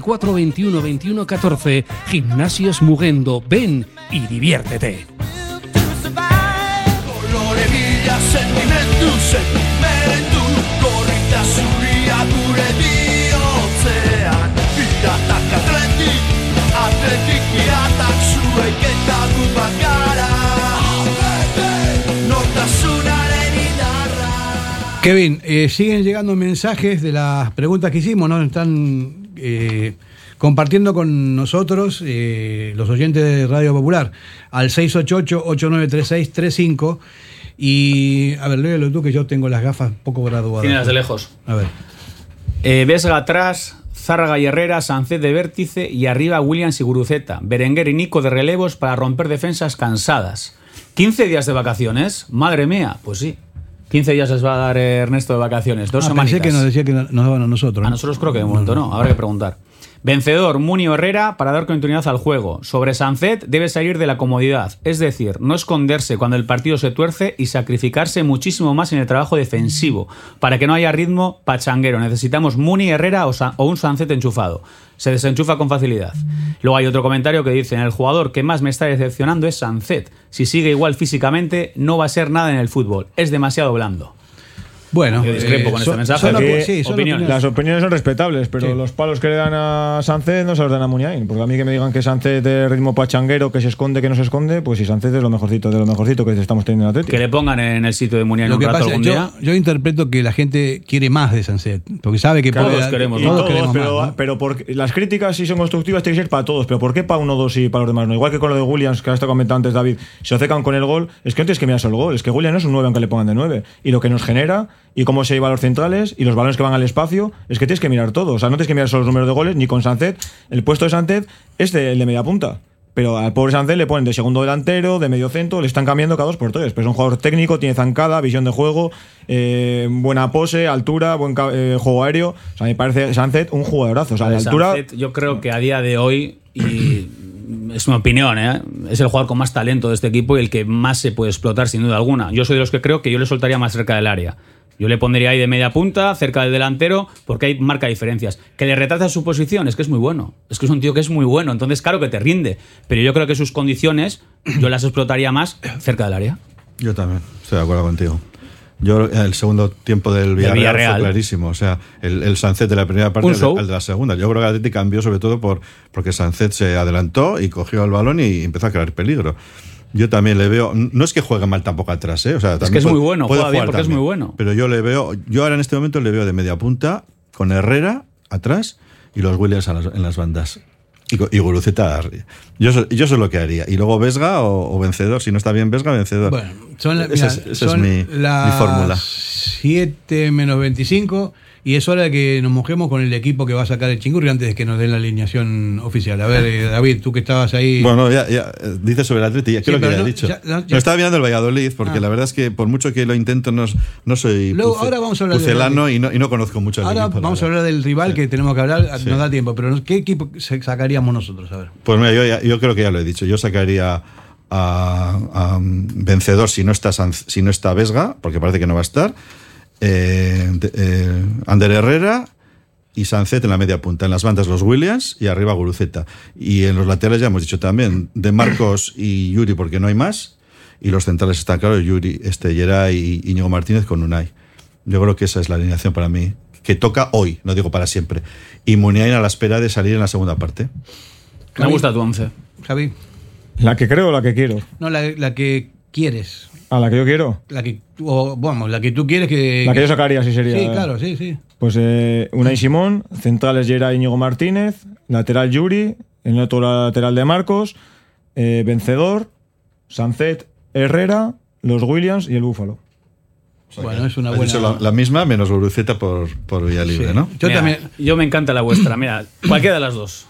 944 21 21 14. Gimnasios Mugendo. Ven y diviértete.
Kevin, eh, siguen llegando mensajes de las preguntas que hicimos, ¿no? Están eh, compartiendo con nosotros eh, los oyentes de Radio Popular al 688-893635. Y, a ver, léelo tú que yo tengo las gafas poco graduadas.
Tiene las de lejos.
A ver.
Eh, Vesga atrás, Zárraga y Herrera, Sancet de vértice y arriba Williams y Guruceta. Berenguer y Nico de relevos para romper defensas cansadas. 15 días de vacaciones, madre mía, pues sí. 15 días les va a dar eh, Ernesto de vacaciones, dos
Ah,
semanas.
pensé que nos decía que no- nos daban a nosotros.
A nosotros creo que de momento no, habrá que preguntar. Vencedor, Munio Herrera, para dar continuidad al juego. Sobre Sancet, debe salir de la comodidad, es decir, no esconderse cuando el partido se tuerce y sacrificarse muchísimo más en el trabajo defensivo, para que no haya ritmo pachanguero. Necesitamos Muni Herrera o, o un Sancet enchufado. Se desenchufa con facilidad. Luego hay otro comentario que dice, el jugador que más me está decepcionando es Sancet. Si sigue igual físicamente, no va a ser nada en el fútbol. Es demasiado blando.
Bueno,
Yo discrepo
eh,
con este mensaje.
son
Aquí,
opi- sí, son
opiniones.
Las opiniones son respetables, pero
Sí.
los palos que le dan a Sánchez no se los dan a Muniain. Porque a mí que me digan que Sánchez de ritmo pachanguero, que se esconde, que no se esconde, pues si Sánchez es lo mejorcito de lo mejorcito que estamos teniendo en Atlético.
Que le pongan en el sitio de Muniain
Lo
un
que
rato
pasa,
algún
yo,
día.
yo interpreto que la gente quiere más de Sunset, porque sabe que
Todos
puede
queremos,
todos
todos,
queremos
pero,
más, ¿no?
pero porque las críticas, si son constructivas, tienen que ser para todos. Pero ¿por qué para uno, dos y para los demás no? Igual que con lo de Williams, que ha estado comentando antes David, se acercan con el gol. Es que tienes que mirar solo el gol. Es que Williams no es un 9 aunque le pongan de 9. Y lo que nos genera, y cómo se lleva a los centrales, y los balones que van al espacio, es que tienes que mirar todo. O sea, no tienes que mirar solo los números de goles, ni con Sancet. El puesto de Sancet es de, el de media punta. Pero al pobre Sancet le ponen de segundo delantero, de medio centro, le están cambiando cada dos por tres. Pero es un jugador técnico, tiene zancada, visión de juego, eh, buena pose, altura, buen eh, juego aéreo. O sea, me parece Sancet un jugadorazo. O sea, la
Sancet,
altura.
yo creo que a día de hoy, y es mi opinión, ¿eh? es el jugador con más talento de este equipo y el que más se puede explotar sin duda alguna. Yo soy de los que creo que yo le soltaría más cerca del área. Yo le pondría ahí de media punta, cerca del delantero, porque hay marca diferencias. Que le retrata su posición, es que es muy bueno. Es que es un tío que es muy bueno, entonces claro que te rinde. Pero yo creo que sus condiciones, yo las explotaría más cerca del área.
Yo también, estoy de acuerdo contigo. Yo el segundo tiempo del Villarreal,
Villarreal.
fue clarísimo. O sea, el, el Sancet de la primera parte al de la segunda. Yo creo que Atleti cambió sobre todo por porque Sancet se adelantó y cogió el balón y empezó a crear peligro. Yo también le veo. No es que juegue mal tampoco atrás, ¿eh? O sea, también
que es
puede-
muy bueno,
puede
juega bien
jugar
porque es muy bueno.
Pero yo le veo. Yo ahora en este momento le veo de media punta con Herrera atrás y los Williams las- en las bandas. Y, y Guruceta arriba. Yo, eso- yo eso es lo que haría. Y luego Vesga o, o vencedor. Si no está bien Vesga, vencedor.
Bueno, son, la-
esa
mira,
es, esa
son
es mi, mi fórmula.
7 menos 25 y es hora de que nos mojemos con el equipo que va a sacar el chingurri antes de que nos den la alineación oficial. A ver, eh, David, tú que estabas ahí.
Bueno, ya, ya eh, dice sobre el Atleti, ya
Sí,
creo que
pero
ya he
no,
dicho.
ya- no, ya-
No estaba mirando el Valladolid, porque
Ah.
la verdad es que por mucho que lo intento, no, no soy
Luego, ahora vamos a hablar
pucelano y no, y no conozco mucho al
Ahora
equipo.
vamos a hablar del rival que tenemos que hablar,
Sí.
nos da tiempo, pero ¿qué equipo sacaríamos nosotros? A ver.
Pues mira, yo, yo creo que ya lo he dicho. Yo sacaría a, a, um, vencedor si no está si no está Vesga, porque parece que no va a estar. Eh, eh, Ander Herrera y Sancet en la media punta. En las bandas los Williams y arriba Guruceta. Y en los laterales ya hemos dicho también de Marcos y Yuri porque no hay más. Y los centrales están claros, Yuri, este, Geray y Íñigo Martínez con Unai. Yo creo que esa es la alineación para mí que toca hoy, no digo para siempre. Y Muniain a la espera de salir en la segunda parte.
Me gusta tu once.
Javi.
¿La que creo o la que quiero?
No, la, la que quieres.
¿A la que yo quiero?
La que, o, vamos, la que tú quieres que.
La que yo sacaría, sí sería.
Sí, claro, sí, sí.
Pues eh, Unai Simón, centrales Gerard Íñigo Martínez, lateral Yuri, el otro lateral de Marcos, eh, vencedor, Sancet, Herrera, los Williams y el Búfalo.
Bueno, es una buena.
dicho la, la misma menos Guruceta por, por vía libre, ¿no?
Yo
Mira,
también.
Yo me encanta la vuestra. Mira, cualquiera de las dos.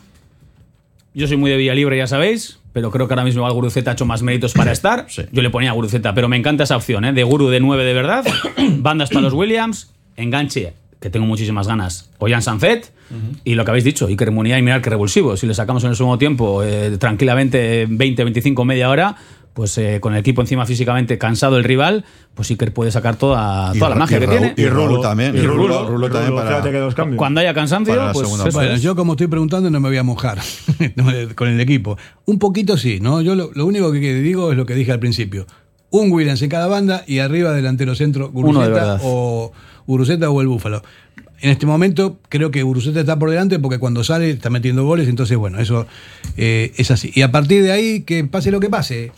Yo soy muy de Villa Libre, ya sabéis, pero creo que ahora mismo igual Guruceta ha hecho más méritos para estar. Yo le ponía a Guruceta, pero me encanta esa opción, ¿eh? De Guru de 9 de verdad, bandas para los Williams, enganche, que tengo muchísimas ganas, Ollán Sanfet, y lo que habéis dicho, Iker Muniain, mirad que revulsivo. Si le sacamos en el segundo tiempo eh, tranquilamente 20, 25, media hora, pues eh, con el equipo encima físicamente cansado el rival, pues Iker puede sacar toda,
Y
toda la magia
y
que
Raúl-
tiene.
y Raúl también, y Rulo- Rulo también para-
fíjate que dos cambios.
Cuando haya cansancio, pues eso
Bueno,
es.
yo como estoy preguntando no me voy a mojar con el equipo. Un poquito sí, ¿no? Yo lo, lo único que digo es lo que dije al principio. Un Williams en cada banda y arriba delantero centro Guruceta o Guruceta o el Búfalo. En este momento creo que Guruceta está por delante porque cuando sale está metiendo goles, entonces bueno, eso eh, es así. Y a partir de ahí, que pase lo que pase.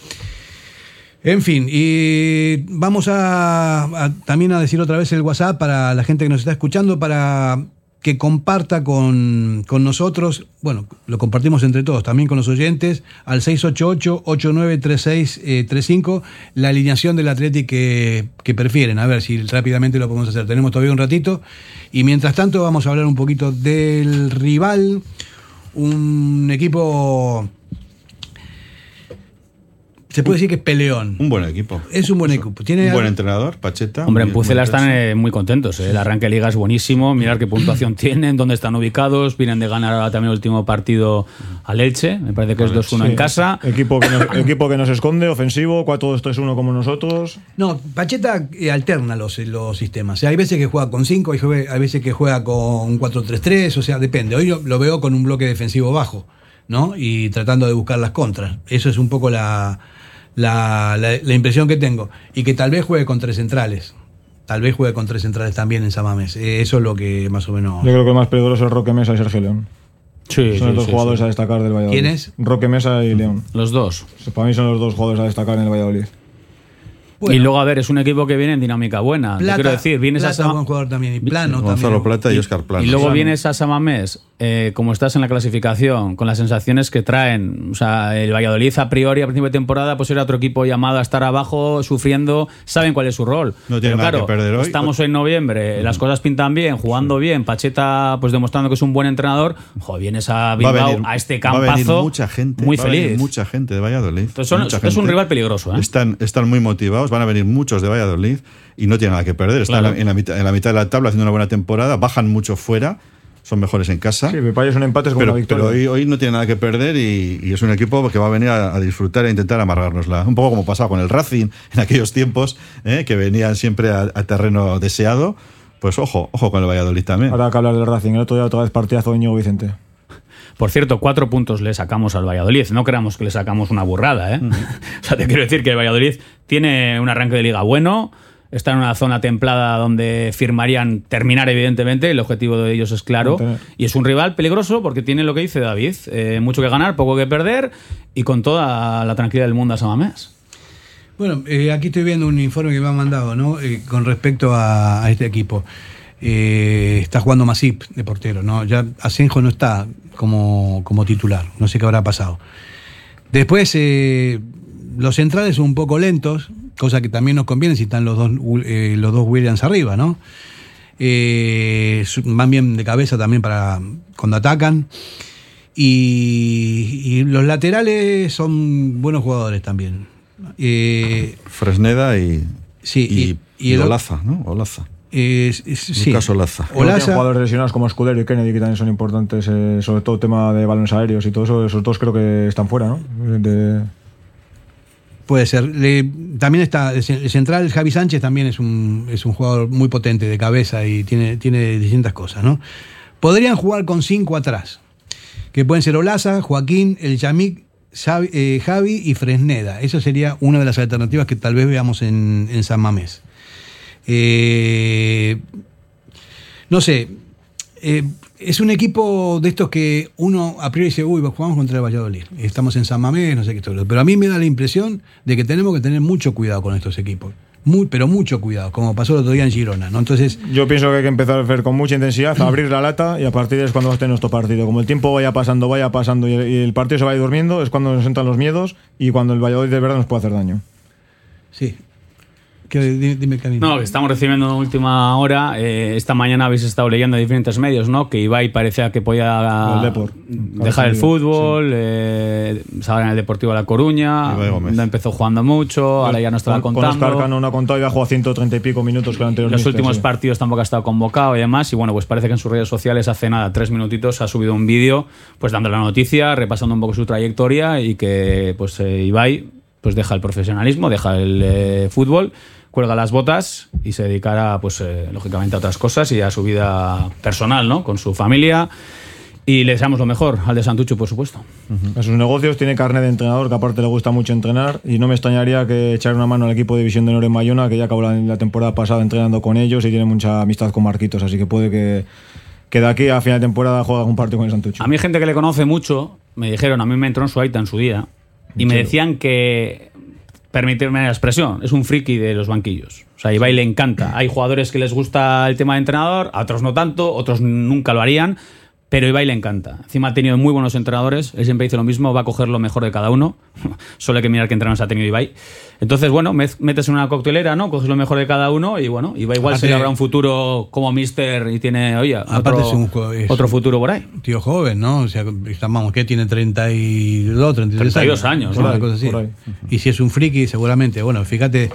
En fin, y vamos a, a- también a decir otra vez el WhatsApp para la gente que nos está escuchando, para que comparta con, con nosotros, bueno, lo compartimos entre todos, también con los oyentes, al 688-893635, la alineación del Atleti que, que prefieren. A ver si rápidamente lo podemos hacer. Tenemos todavía un ratito. Y mientras tanto vamos a hablar un poquito del rival, un equipo... Se puede decir que es peleón.
Un buen equipo.
Es un buen equipo. Tiene
Un buen entrenador, Pacheta.
Hombre, en Pucela están eh, muy contentos. eh. El arranque de liga es buenísimo. Mirar qué puntuación tienen, dónde están ubicados. Vienen de ganar ahora también el último partido al Elche. Me parece que es 2-1 en casa.
Equipo que, nos, equipo que nos esconde, ofensivo, 4-2-3-1 como nosotros.
No, Pacheta eh, alterna los, los sistemas. O sea, hay veces que juega con 5, hay, veces que juega con un 4-3-3, o sea, depende. Hoy lo, lo veo con un bloque defensivo bajo, ¿no? Y tratando de buscar las contras. Eso es un poco la, la, la- la impresión que tengo. Y que tal vez juegue con tres centrales. Tal vez juegue con tres centrales también en Samames. Eh, eso es lo que más o menos.
Yo creo que el más peligroso es Roque Mesa y Sergio León.
Sí,
son
sí,
los dos
sí,
jugadores
sí.
a destacar del Valladolid.
¿Quiénes?
Roque Mesa y León.
Los dos.
Para mí son los dos jugadores a destacar en el Valladolid.
Y luego, a ver, es un equipo que viene en dinámica buena.
Plata,
quiero decir, vienes a Sama-
buen jugador también. Y Plano
Gonzalo
también.
Plata y Oscar Plano.
Y luego
Plano.
vienes a Samamés, eh, como estás en la clasificación, con las sensaciones que traen. O sea, el Valladolid a priori a principio de temporada pues era otro equipo llamado a estar abajo, sufriendo, saben cuál es su rol.
No tiene
Pero
nada
claro,
que perder hoy.
estamos en noviembre, las cosas pintan bien, jugando bien, Pacheta pues demostrando que es un buen entrenador. Joder, vienes a
Va a
Bilbao a,
venir-
este
va a venir
campazo
mucha gente,
muy
va a venir
feliz.
mucha gente de Valladolid.
Entonces son-
mucha
es un rival peligroso, ¿eh?
Están, están muy motivados, van a venir muchos de Valladolid y no tienen nada que perder. Están
Claro.
en, la mitad, en la mitad de la tabla haciendo una buena temporada, bajan mucho fuera, son mejores en casa.
Sí, me parece un empate es como
pero,
una victoria.
pero hoy, hoy no tiene nada que perder y, y es un equipo que va a venir a, a disfrutar e intentar amarrárnosla. Un poco como pasaba con el Racing en aquellos tiempos, ¿eh? que venían siempre a, a terreno deseado. Pues ojo, ojo con el Valladolid también.
Ahora que hablar del Racing, el otro día otra vez partidazo de Íñigo Vicente.
Por cierto, cuatro puntos le sacamos al Valladolid. No creamos que le sacamos una burrada, ¿eh? o sea, te quiero decir que el Valladolid tiene un arranque de liga bueno. Está en una zona templada donde firmarían terminar, evidentemente. El objetivo de ellos es claro. Y es un rival peligroso porque tiene lo que dice David: eh, mucho que ganar, poco que perder y con toda la tranquilidad del mundo a Samamés.
Bueno, eh, aquí estoy viendo un informe que me han mandado, ¿no? Eh, con respecto a, a este equipo. Eh, está jugando Masip de portero, ¿no? Ya Asenjo no está como, como titular, no sé qué habrá pasado. Después, eh, los centrales son un poco lentos, cosa que también nos conviene si están los dos, eh, los dos Williams arriba, ¿no? Van bien de cabeza también para cuando atacan. Y, y los laterales son buenos jugadores también.
Fresneda y,
Sí,
y, Olaza, ¿no? Olaza.
Eh, s- sí.
Lucas Olaza.
Luego tienen
Olaza-
jugadores lesionados como Escudero y Kennedy que también son importantes, eh, sobre todo tema de balones aéreos y todo eso. Esos dos creo que están fuera, ¿no? De-
Puede ser. Le- también está el central Javi Sánchez también es un, es un jugador muy potente de cabeza y tiene, tiene distintas cosas, ¿no? Podrían jugar con cinco atrás, que pueden ser Olaza, Joaquín, el Yamik, Xavi, eh, Javi y Fresneda. Eso sería una de las alternativas que tal vez veamos en, en San Mamés. Eh, no sé, eh, es un equipo de estos que uno a priori dice, uy, jugamos contra el Valladolid, estamos en San Mamés, no sé qué, todo. pero a mí me da la impresión de que tenemos que tener mucho cuidado con estos equipos. Muy, pero mucho cuidado, como pasó el otro día en Girona, ¿no? Entonces,
Yo pienso que hay que empezar a hacer con mucha intensidad, a abrir la lata y a partir de ahí es cuando va a tener nuestro partido. Como el tiempo vaya pasando, vaya pasando y el, y el partido se vaya durmiendo, es cuando nos entran los miedos y cuando el Valladolid de verdad nos puede hacer daño.
sí. Que, di- dime, Camino.
No, que estamos recibiendo en última hora. eh, esta mañana habéis estado leyendo en diferentes medios, ¿no? Que Ibai parecía que podía
El Depor.
dejar el fútbol, eh, estaba en el Deportivo de La Coruña, no empezó jugando mucho, ahora ya no estaba
con, con
contando.
Oscar Cano no ha contado y ha jugado 130 y pico minutos que el anterior
los últimos
sí.
partidos tampoco ha estado convocado y demás. Y bueno, pues parece que en sus redes sociales hace nada, tres minutitos, ha subido un vídeo pues dando la noticia, repasando un poco su trayectoria y que pues eh, Ibai pues deja el profesionalismo, deja el eh, fútbol, cuelga las botas y se dedicará pues eh, lógicamente a otras cosas y a su vida personal, ¿no? Con su familia. Y le deseamos lo mejor al de Santucho, por supuesto.
A sus negocios tiene carne de entrenador, que aparte le gusta mucho entrenar, y no me extrañaría que echar una mano al equipo de División de Honor en Bayona, que ya acabó la, la temporada pasada entrenando con ellos y tiene mucha amistad con Marquitos, así que puede que, que de aquí a final de temporada juegue algún partido con el Santucho.
A mí gente que le conoce mucho me dijeron, a mí me entró en su aita en su día, y me decían que, permitirme la expresión, es un friki de los banquillos. O sea, a Ibai le encanta. Hay jugadores que les gusta el tema de entrenador, a otros no tanto, otros nunca lo harían, pero Ibai le encanta. Encima ha tenido muy buenos entrenadores, él siempre dice lo mismo, va a coger lo mejor de cada uno. Solo hay que mirar qué entrenadores ha tenido Ibai. Entonces, bueno, metes en una coctelera, ¿no? Coges lo mejor de cada uno y bueno, Ibai igual se le habrá un futuro como mister y tiene, oye,
Aparte
otro,
es un es
otro futuro por ahí.
Tío joven, ¿no? O sea, estamos, que tiene 32, 33
32 años,
una
por ahí,
cosa así.
por ahí.
Y si es un friki, seguramente, bueno, fíjate,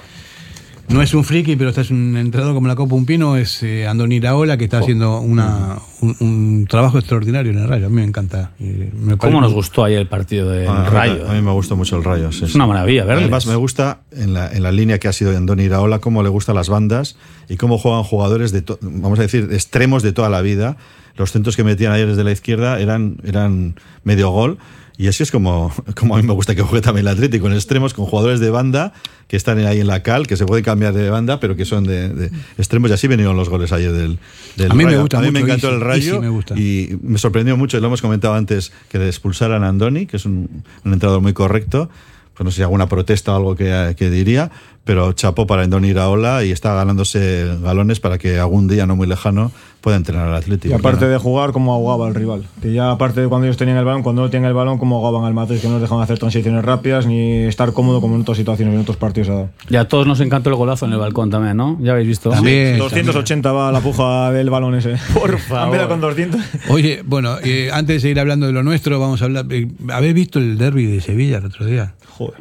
no es un friki, pero está es un entrenador como la Copa Un Pino, es eh, Andoni Iraola, que está haciendo una, un, un trabajo extraordinario en el Rayo. A mí me encanta. Y me
¿Cómo nos gustó ayer el partido del
A mí-
Rayo?
A mí me gustó mucho el Rayo. sí,
Es
sí.
una maravilla verles.
Además, me gusta en la, en la línea que ha sido Andoni Iraola, cómo le gustan las bandas y cómo juegan jugadores de, to- vamos a decir, extremos de toda la vida. Los centros que metían ayer desde la izquierda eran, eran medio gol. Y así es como, como a mí me gusta que juegue también el Atlético, con extremos, con jugadores de banda que están ahí en la cal, que se pueden cambiar de banda, pero que son de, de extremos. Y así vinieron los goles ayer del, del
A mí me
Rayo.
gusta
A mí me
mucho
encantó
Isi,
el Rayo
me gusta.
y me sorprendió mucho, y lo hemos comentado antes, que le expulsaran a Andoni, que es un, un entrenador muy correcto. Pues no sé si alguna protesta o algo que, que diría, pero chapó para Andoni Iraola y está ganándose galones para que algún día no muy lejano pueda entrenar al Atlético.
Y aparte de jugar, cómo ahogaba al rival. Que ya aparte de cuando ellos tenían el balón, cuando no tenían el balón, cómo ahogaban al Madrid, que no nos dejaban hacer transiciones rápidas ni estar cómodo como en otras situaciones, en otros partidos ha dado.
Y a todos nos encantó el golazo en el balcón también, ¿no? Ya habéis visto.
También.
280 va la puja del balón ese.
Por favor.
con 200.
Oye, bueno, eh, antes de seguir hablando de lo nuestro, vamos a hablar. eh, ¿Habéis visto el derby de Sevilla el otro día?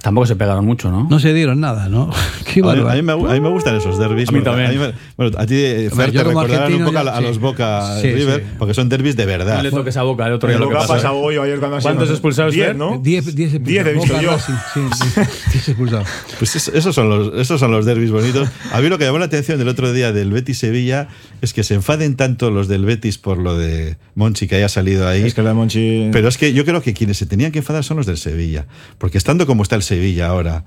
Tampoco se pegaron mucho, ¿no?
No se dieron nada, ¿no? Qué
A mí,
bárbaro.
a mí me, a mí me gustan esos derbis.
A mí también.
a me- bueno, a ti, Fer, te recordarán un poco a,
ya-
la- a
sí.
Los Boca
Sí,
River,
sí.
porque son derbis de verdad.
No le toques a boca el otro día
Lo
lo
que
que
ha
pasó.
pasado hoy o ayer cuando ha sido-
¿Cuántos expulsados,
10,
Fer?
¿no?
10 10
10 he visto
Boca
yo.
Racing, sí, sí, 10 expulsados.
Pues es- esos son los esos son los derbis bonitos. A mí lo que llamó la atención del otro día del Betis Sevilla es que se enfaden tanto los del Betis por lo de Monchi que haya salido ahí.
Es que la de Monchi.
Pero es que yo creo que quienes se tenían que enfadar son los del Sevilla. Porque estando como está el Sevilla ahora,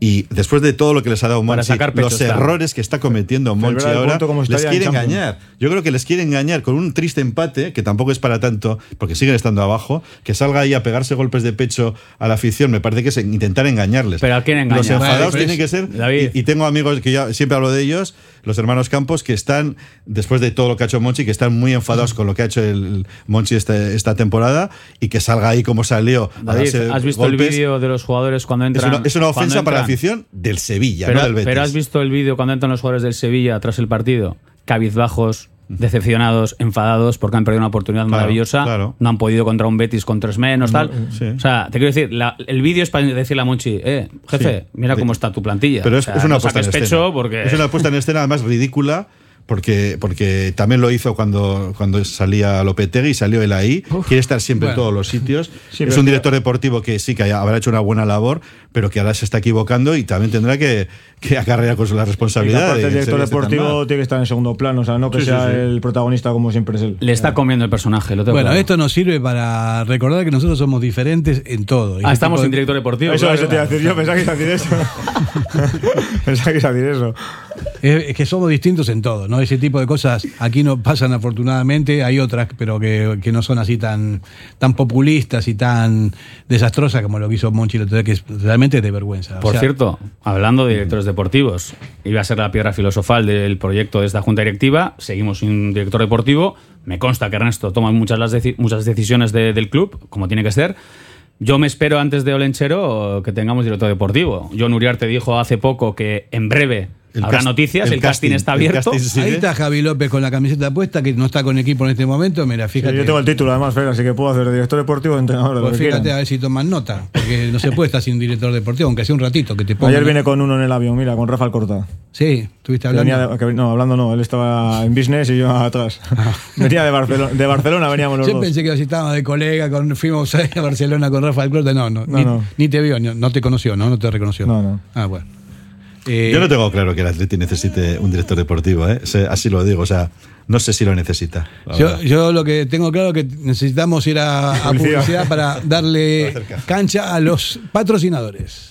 y después de todo lo que les ha dado Monchi,
pecho
los
está.
errores que está cometiendo Monchi ahora, les quiere
en
engañar. Yo creo que les quiere engañar con un triste empate, que tampoco es para tanto, porque siguen estando abajo, que salga ahí a pegarse golpes de pecho a la afición, me parece que es intentar engañarles.
Pero ¿a quién engañar?
Los enfadados
Vale, pero
tienen que ser, y, y tengo amigos que yo siempre hablo de ellos, los hermanos Campos, que están, después de todo lo que ha hecho Monchi, que están muy enfadados con lo que ha hecho el Monchi esta, esta temporada, y que salga ahí como salió.
David, ¿has visto el vídeo de los jugadores cuando
Es
entran?
una, es una ofensa para la afición del Sevilla,
Pero,
no del Betis.
pero has visto el vídeo cuando entran los jugadores del Sevilla tras el partido, cabizbajos, decepcionados, enfadados porque han perdido una oportunidad
Claro,
maravillosa,
claro.
no han podido contra un Betis con tres menos, tal.
sí.
O sea, te quiero decir, la- el vídeo es para decirle a Monchi, eh, jefe,
Sí.
mira cómo está tu plantilla.
Pero
O
es,
sea,
es una
no
puesta en escena.
porque
Es una puesta en escena además ridícula. Porque, porque también lo hizo cuando, cuando salía Lopetegui y salió él ahí. Quiere estar siempre en
Bueno.
todos los sitios.
Sí,
es un director deportivo que sí que habrá hecho una buena labor, pero que ahora se está equivocando y también tendrá que, que acarrear con la responsabilidad.
el director
esté tan
deportivo tiene que estar en segundo plano, o sea, no que
Sí,
sea
sí.
el protagonista como siempre es él.
le está comiendo el personaje. Lo tengo
Bueno,
claro.
esto nos sirve para recordar que nosotros somos diferentes en todo.
Ah,
Este
estamos sin director deportivo.
Eso,
claro.
eso te iba a decir yo, pensaba que iba a decir eso. pensaba que iba a decir eso.
Es, que somos distintos en todo, ¿no? Ese tipo de cosas aquí no pasan afortunadamente, hay otras, pero que, que no son así tan, tan populistas y tan desastrosas como lo que hizo Monchi el que es realmente de vergüenza. O
Por
sea,
cierto, hablando de directores deportivos, iba a ser la piedra filosofal del proyecto de esta junta directiva. Seguimos sin director deportivo. Me consta que Ernesto toma muchas, las deci- muchas decisiones de- del club, como tiene que ser. Yo me espero antes de Olenchero que tengamos director deportivo. John Uriarte dijo hace poco que en breve
El
habrá
cast-
noticias,
el
el, casting,
casting,
está abierto.
casting sí.
Ahí está Javi López con la camiseta puesta, que no está con equipo en este momento. Mira,
Sí,
fíjate.
yo tengo el título además, Fer, así que puedo hacer director deportivo o entrenador.
Pues fíjate
quieran.
a ver si toman nota, porque no se puede estar sin director deportivo, aunque sea un ratito que te pongan.
Ayer vine con uno en el avión, mira, con Rafa Alcorta.
Sí, estuviste hablando.
venía de- que- no, hablando no, él estaba en business y yo atrás. venía de Barcelona, de Barcelona veníamos los
Yo
dos.
pensé que si estábamos de colega, con, fuimos a Barcelona con Rafael Clota. No, no,
No,
ni,
no.
ni te vio, no te conoció, ¿no? No te reconoció.
No, no.
Ah, bueno. Eh,
Yo no tengo claro que el Atleti necesite un director deportivo, ¿eh? Así lo digo, o sea, no sé si lo necesita.
Yo, yo lo que tengo claro es que necesitamos ir a, a
publicidad
para darle cancha a los patrocinadores.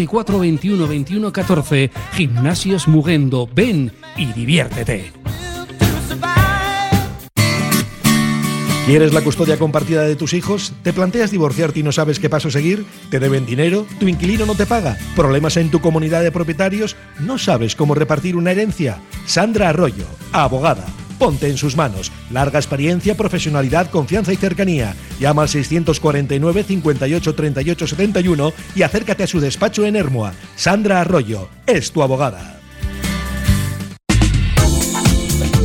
944 21 21 14. Gimnasios Mugendo. Ven y diviértete.
¿Quieres la custodia compartida de tus hijos? ¿Te planteas divorciarte y no sabes qué paso seguir? ¿Te deben dinero? ¿Tu inquilino no te paga? ¿Problemas en tu comunidad de propietarios? ¿No sabes cómo repartir una herencia? Sandra Arroyo, abogada. Ponte en sus manos. Larga experiencia, profesionalidad, confianza y cercanía. Llama al 649 58 38 71 y acércate a su despacho en Hermoa. Sandra Arroyo es tu abogada.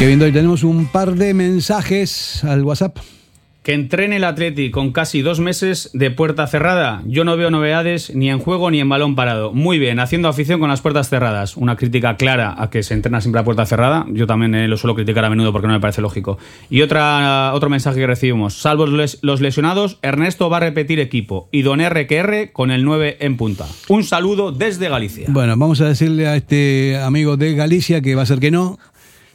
Kevin Doy, tenemos un par de mensajes al WhatsApp.
Que entrene el Atleti con casi dos meses de puerta cerrada. Yo no veo novedades ni en juego ni en balón parado. Muy bien, haciendo afición con las puertas cerradas. Una crítica clara a que se entrena siempre a puerta cerrada. Yo también eh, lo suelo criticar a menudo porque no me parece lógico. Y otra, otro mensaje que recibimos. Salvo los los lesionados, Ernesto va a repetir equipo. Y Don RQR con el 9 en punta. Un saludo desde Galicia.
Bueno, vamos a decirle a este amigo de Galicia que va a ser que no,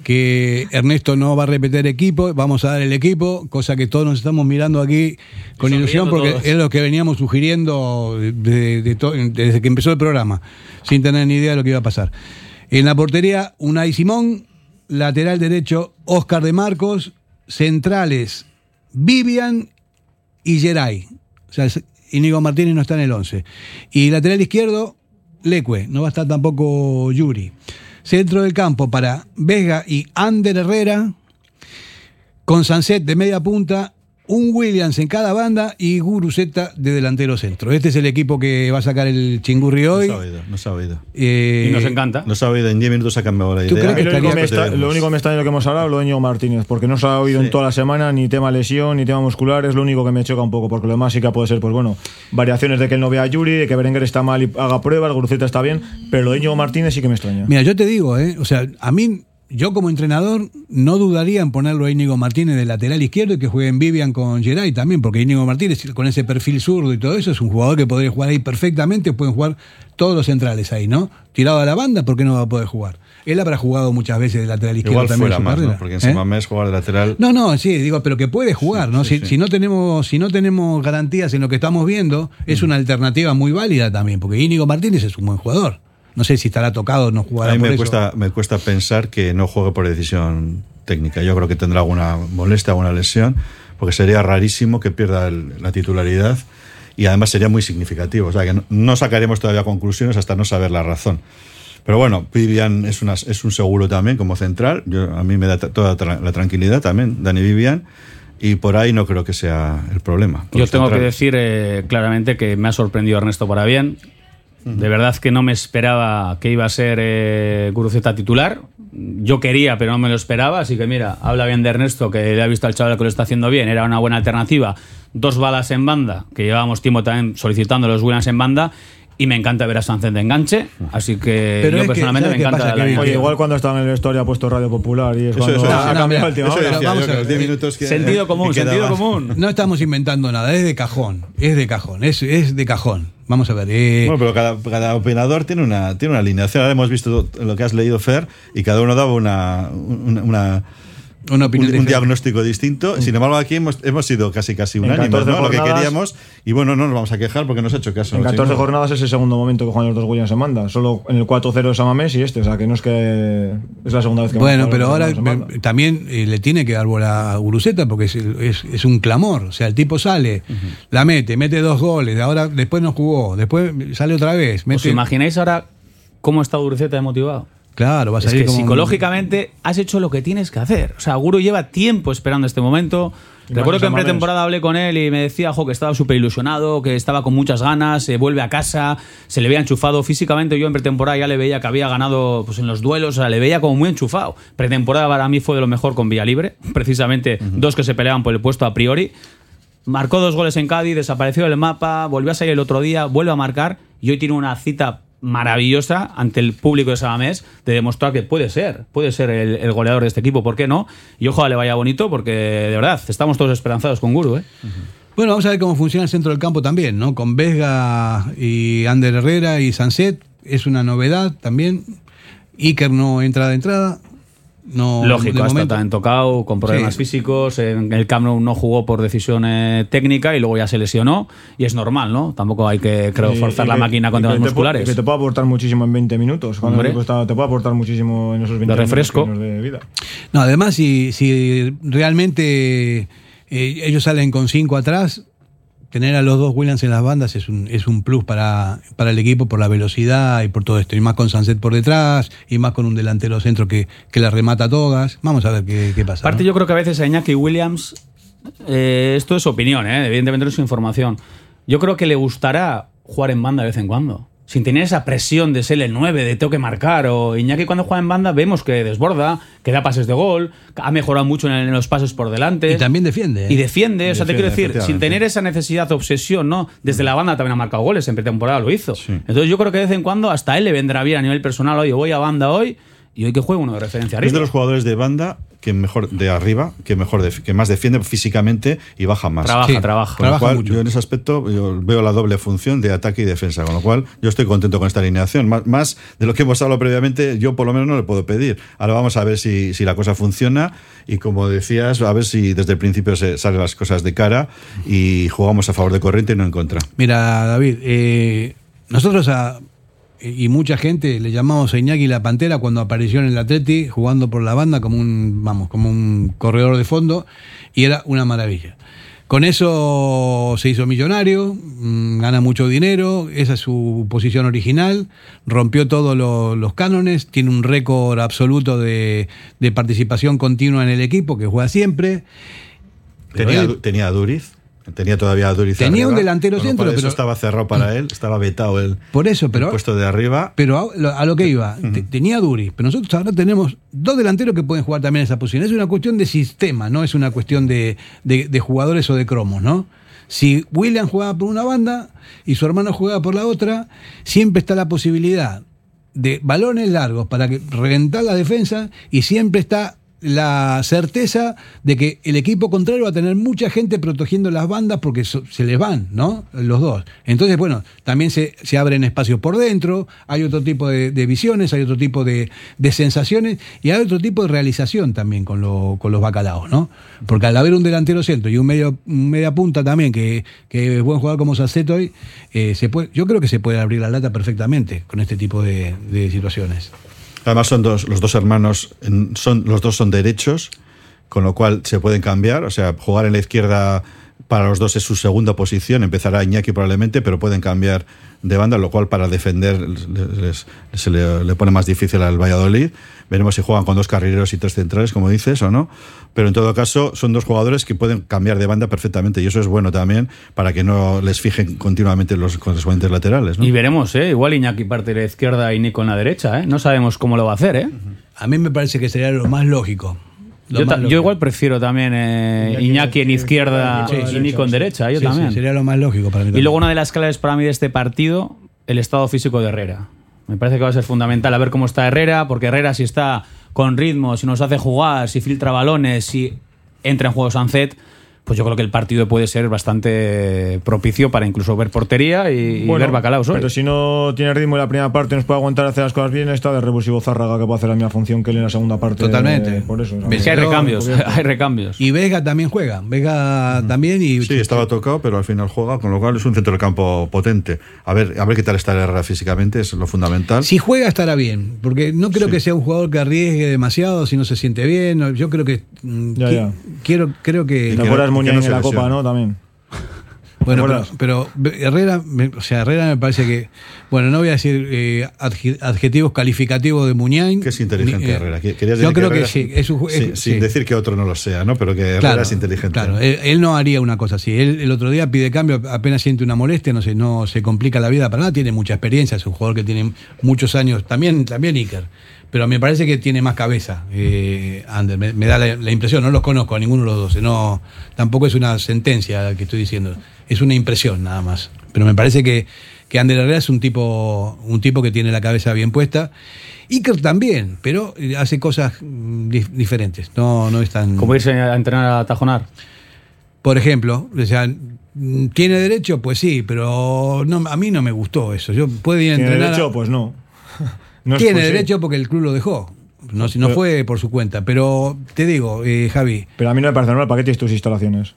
que Ernesto no va a repetir equipo, vamos a dar el equipo, cosa que todos nos estamos mirando aquí con ilusión porque
todos.
es lo que veníamos sugiriendo de- de to- desde que empezó el programa, sin tener ni idea de lo que iba a pasar. En la portería, Unai Simón, lateral derecho, Oscar de Marcos, centrales, Vivian y Geray. O sea, Íñigo Martínez no está en el 11. Y lateral izquierdo, Leque, no va a estar tampoco Yuri. Centro del campo para Vega y Ander Herrera, con Sanset de media punta, un Williams en cada banda y Guruzeta de delantero centro. Este es el equipo que va a sacar el chingurri hoy.
No se ha oído, no se ha oído.
Eh,
Y nos encanta.
No se ha oído, en 10 minutos ha cambiado la
¿Tú
idea.
lo, único
estaría-
me está- lo único que me está en lo que hemos hablado lo de Íñigo Martínez, porque no se ha oído en toda la semana ni tema lesión ni tema muscular, es lo único que me choca un poco, porque lo demás sí que puede ser, pues bueno, variaciones de que él no vea a Yuri, de que Berenguer está mal y haga pruebas, Guruceta está bien, pero lo de Íñigo Martínez sí que me extraña.
Mira, yo te digo, ¿eh? o sea, a mí, yo como entrenador, no dudaría en ponerlo a Íñigo Martínez de lateral izquierdo y que juegue en Vivian con Geray también, porque Íñigo Martínez, con ese perfil zurdo y todo eso, es un jugador que podría jugar ahí perfectamente, pueden jugar todos los centrales ahí, ¿no? Tirado a la banda, ¿por qué no va a poder jugar? Él habrá jugado muchas veces de lateral izquierdo
Igual
también
fuera más. ¿no? Porque en
¿eh?
Samamés jugar de lateral.
No, no, sí, digo, pero que puede jugar, ¿no? si, si no tenemos, si no tenemos garantías en lo que estamos viendo, es
Mm.
una alternativa muy válida también, porque Íñigo Martínez es un buen jugador. No sé si estará tocado o no jugará
A mí
por
me
eso.
cuesta, me cuesta pensar que no juegue por decisión técnica. Yo creo que tendrá alguna molestia, alguna lesión, porque sería rarísimo que pierda el- la titularidad y además sería muy significativo. O sea, que no, no sacaremos todavía conclusiones hasta no saber la razón. Pero bueno, Vivian es, una, es un seguro también como central. Yo, a mí me da toda tra- la tranquilidad también, Dani Vivian. Y por ahí no creo que sea el problema.
Yo tengo que decir eh, claramente que me ha sorprendido Ernesto para bien. De verdad que no me esperaba que iba a ser eh, titular. Yo quería, pero no me lo esperaba. Así que mira, habla bien de Ernesto, que le ha visto al chaval que lo está haciendo bien. Era una buena alternativa. Dos balas en banda, que llevábamos tiempo también solicitando los Williams en banda. Y me encanta ver a Sánchez de enganche. Así que
Pero es
yo
que,
personalmente me
¿sabes qué
encanta
pasa,
la alineación.
Oye, igual cuando estaba en el vestuario ha puesto Radio Popular y es
Eso-
cuando
eso-
ha
eso-
cambiado
mira,
el
decía
vamos
que
a ver,
10 minutos que-
Sentido común,
que
sentido común.
No estamos inventando nada, es de cajón, es de cajón, es, es de cajón. Vamos a ver. eh,
Bueno, pero cada, cada opinador tiene una, tiene una alineación. Ahora hemos visto lo que has leído, Fer, y cada uno daba una, una, una-
Una opinión
un, diagnóstico distinto. Sin embargo, aquí hemos, hemos sido casi casi unánimes,
14
¿no? Lo que
jornadas-
queríamos. Y bueno, no nos vamos a quejar porque nos ha hecho caso.
En
¿no,
14
chicos?
jornadas es el segundo momento que juegan los dos Williams en banda. Solo en el 4-0 de Samamés y este. O sea, que no es que es la segunda vez que
bueno, pero ahora me- también eh, le tiene que dar bola a Guruceta porque es, es- es un clamor. O sea, el tipo sale, la mete, mete dos goles, ahora después no jugó, después sale otra vez.
¿Os
Mete,
imagináis ahora cómo está Guruceta de motivado?
Claro, va a como un-
psicológicamente has hecho lo que tienes que hacer. O sea, Guru lleva tiempo esperando este momento.
Y
Recuerdo que en pretemporada hablé con él y me decía jo, que estaba súper ilusionado, que estaba con muchas ganas, se vuelve a casa, se le veía enchufado físicamente. Yo en pretemporada ya le veía que había ganado pues, en los duelos, o sea, le veía como muy enchufado. Pretemporada para mí fue de lo mejor con Vía Libre, precisamente dos que se peleaban por el puesto a priori. Marcó dos goles en Cádiz, desapareció del mapa, volvió a salir el otro día, vuelve a marcar y hoy tiene una cita maravillosa ante el público de Samamés de demostrar que puede ser, puede ser el, el goleador de este equipo, ¿por qué no? Y ojalá le vaya bonito porque de verdad estamos todos esperanzados con Guru, ¿eh?
Bueno, vamos a ver cómo funciona el centro del campo también, ¿no? Con Vesga y Ander Herrera y Sanset, es una novedad también. Iker no entra de entrada. No,
Lógico,
de
ha estado
momento.
también tocado, con problemas
Sí.
físicos, en el Camp Nou no jugó por decisión eh, técnica y luego ya se lesionó y es normal, ¿no? Tampoco hay que, creo,
Y-
forzar
y
la
que-
máquina con temas
te
musculares.
Que te puede aportar muchísimo en 20 minutos. Cuando te puede aportar muchísimo en esos 20
De refresco.
minutos dé vida.
No, además, si, si realmente eh, ellos salen con cinco atrás, tener a los dos Williams en las bandas es un, es un plus para, para el equipo por la velocidad y por todo esto. Y más con Sunset por detrás, y más con un delantero centro que, que la remata todas. Vamos a ver qué, qué pasa.
Aparte,
¿no?
yo creo que a veces a Iñaki Williams, eh, esto es opinión, ¿eh? evidentemente no es información. Yo creo que le gustará jugar en banda de vez en cuando. Sin tener esa presión de ser el 9, de tengo que marcar. O Iñaki cuando juega en banda vemos que desborda, que da pases de gol, ha mejorado mucho en, los pases por delante.
Y también defiende. ¿eh?
Y defiende, o sea, te quiero decir, sin tener esa necesidad, obsesión, ¿no? Desde la banda también ha marcado goles, en pretemporada lo hizo. Entonces yo creo que de vez en cuando hasta él le vendrá bien a nivel personal, oye, voy a banda hoy y hoy que juegue uno de referencia
Es
arriba.
de los jugadores de banda que mejor de arriba, que mejor def- que más defiende físicamente y baja más.
Trabaja,
Sí.
trabaja.
Con lo cual,
mucho.
yo en ese aspecto yo veo la doble función de ataque y defensa, con lo cual yo estoy contento con esta alineación. Más, más de lo que hemos hablado previamente, yo por lo menos no le puedo pedir. Ahora vamos a ver si, si la cosa funciona y como decías, a ver si desde el principio se salen las cosas de cara y jugamos a favor de corriente y no en contra.
Mira, David, eh, nosotros a, y mucha gente le llamamos a Iñaki la Pantera cuando apareció en el Atleti jugando por la banda como un, vamos, como un corredor de fondo y era una maravilla. Con eso se hizo millonario, mm, gana mucho dinero, esa es su posición original, rompió todos lo- los cánones, tiene un récord absoluto de, de participación continua en el equipo, que juega siempre.
Tenía,
él-
Du- tenía a Duriz, tenía todavía a Duriz.
Tenía
arriba,
un delantero centro,
cual eso
pero-
estaba cerrado para él, estaba vetado el,
Por eso, pero
el puesto de arriba.
Pero a lo, a lo que iba, te- tenía Duri, pero nosotros ahora tenemos dos delanteros que pueden jugar también esa posición. Es una cuestión de sistema, no es una cuestión de, de- de jugadores o de cromos, ¿no? Si William jugaba por una banda y su hermano jugaba por la otra, siempre está la posibilidad de balones largos para que reventar la defensa y siempre está la certeza de que el equipo contrario va a tener mucha gente protegiendo las bandas porque so- se les van, ¿no? Los dos. Entonces, bueno, también se, se abren espacios por dentro, hay otro tipo de, de visiones, hay otro tipo de, sensaciones y hay otro tipo de realización también con, lo- con los bacalaos, ¿no? Porque al haber un delantero centro y un medio media punta también que, que es buen jugador como Saceto hoy, eh, se puede, yo creo que se puede abrir la lata perfectamente con este tipo de situaciones.
Además son dos, los dos hermanos, son, los dos son derechos, con lo cual se pueden cambiar. O sea, jugar en la izquierda para los dos es su segunda posición. Empezará Iñaki probablemente, pero pueden cambiar de banda, lo cual para defender se le, le pone más difícil al Valladolid. Veremos si juegan con dos carrileros y tres centrales, como dices, o no. Pero en todo caso, son dos jugadores que pueden cambiar de banda perfectamente. Y eso es bueno también para que no les fijen continuamente los correspondientes laterales. ¿no?
Y veremos, ¿eh? Igual Iñaki parte de la izquierda y Nico en la derecha, ¿eh? No sabemos cómo lo va a hacer, ¿eh?
A mí me parece que sería lo más lógico.
Yo, igual prefiero también eh, Iñaki en izquierda
Sí, sí,
y Nico en derecha, yo
Sí, sí,
también.
sería lo más lógico para mí.
Y
también.
luego una de las claves para mí de este partido, el estado físico de Herrera. Me parece que va a ser fundamental a ver cómo está Herrera, porque Herrera si está con ritmo, si nos hace jugar, si filtra balones, si entra en juego Sancet, pues yo creo que el partido puede ser bastante propicio para incluso ver portería y, y
Bueno,
ver bacalaos.
Pero si no tiene ritmo en la primera parte, nos puede aguantar hacer las cosas bien. Está de revulsivo Zárraga que puede hacer la misma función que él en la segunda parte.
Totalmente.
eh, por eso.
Es que hay recambios, hay recambios.
Y Vega también juega. Vega también y.
Sí, estaba tocado, pero al final juega, con lo cual es un centro del campo potente. A ver, a ver qué tal está Herrera físicamente, es lo fundamental.
Si juega estará bien, porque no creo que sea un jugador que arriesgue demasiado si no se siente bien. Yo creo que
Ya,
qui-
ya.
quiero creo que
¿Te acuerdas Muñoz en la Copa, no? También.
Bueno,
¿Te
pero, pero Herrera, me- o sea, Herrera me parece que, bueno, no voy a decir eh, adje- adjetivos calificativos de Muñain.
Que es inteligente
Ni- eh,
Herrera. Querías decir
Yo creo que
Herrera-
sí. Es
Sí,
es-
sin
sí.
decir que otro no lo sea, ¿no? Pero que Herrera
Claro,
es inteligente.
Claro, él, él no haría una cosa así. Él el otro día pide cambio, apenas siente una molestia, no sé, no se complica la vida para nada, tiene mucha experiencia, es un jugador que tiene muchos años, también, también Iker. Pero me parece que tiene más cabeza, eh, Ander, me, me da la, la impresión, no los conozco a ninguno de los dos, no, tampoco es una sentencia que estoy diciendo, es una impresión nada más. Pero me parece que, que Ander Herrera es un tipo, un tipo que tiene la cabeza bien puesta. Iker también, pero eh, hace cosas mm, dif- diferentes. No, no es tan.
Como irse a entrenar a tajonar.
Por ejemplo, o sea, ¿tiene derecho? Pues sí, pero no, a mí no me gustó eso. Yo puedo ir a
¿Tiene
entrenar.
derecho? Pues no. No
tiene derecho porque el club lo dejó. No, si no
Pero-
fue por su cuenta. Pero te digo, eh, Javi,
Pero a mí no me parece normal. ¿Para qué tienes tus instalaciones?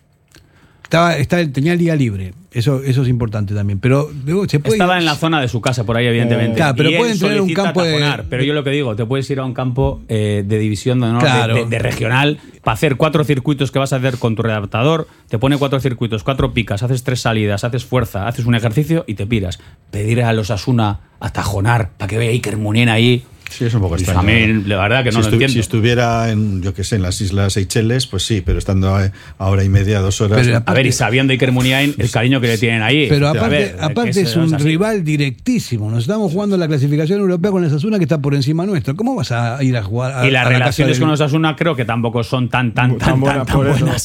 Estaba, está, tenía el día libre. Eso, eso es importante también. Pero luego se puede.
Estaba en la zona de su casa, por ahí, evidentemente.
Eh, Claro, pero
Y él
pueden tener un campo de-
Pero yo lo que digo, te puedes ir a un campo eh, de división de, honor, de-
Claro.
de, de regional para hacer cuatro circuitos que vas a hacer con tu readaptador. Te pone cuatro circuitos, cuatro picas, haces tres salidas, haces fuerza, haces un ejercicio y te piras. Pedir a los Asuna a tajonar para que vea Iker Munien ahí.
Sí, es un poco extraño.
a mí, la verdad que no
si,
lo entiendo.
si estuviera en, yo qué sé, en las Islas Seychelles, pues sí, pero estando a, a hora y media, dos horas.
Pero
a ver, y sabiendo Iker Muniain el cariño que le tienen ahí.
Pero aparte,
ver,
aparte es un rival directísimo. Nos estamos jugando la clasificación europea con el Sasuna que está por encima nuestro. ¿Cómo vas a ir a jugar a,
Y las
a la casa
relaciones
del-
con los Asuna creo que tampoco son tan tan tan tan,
buenas
tan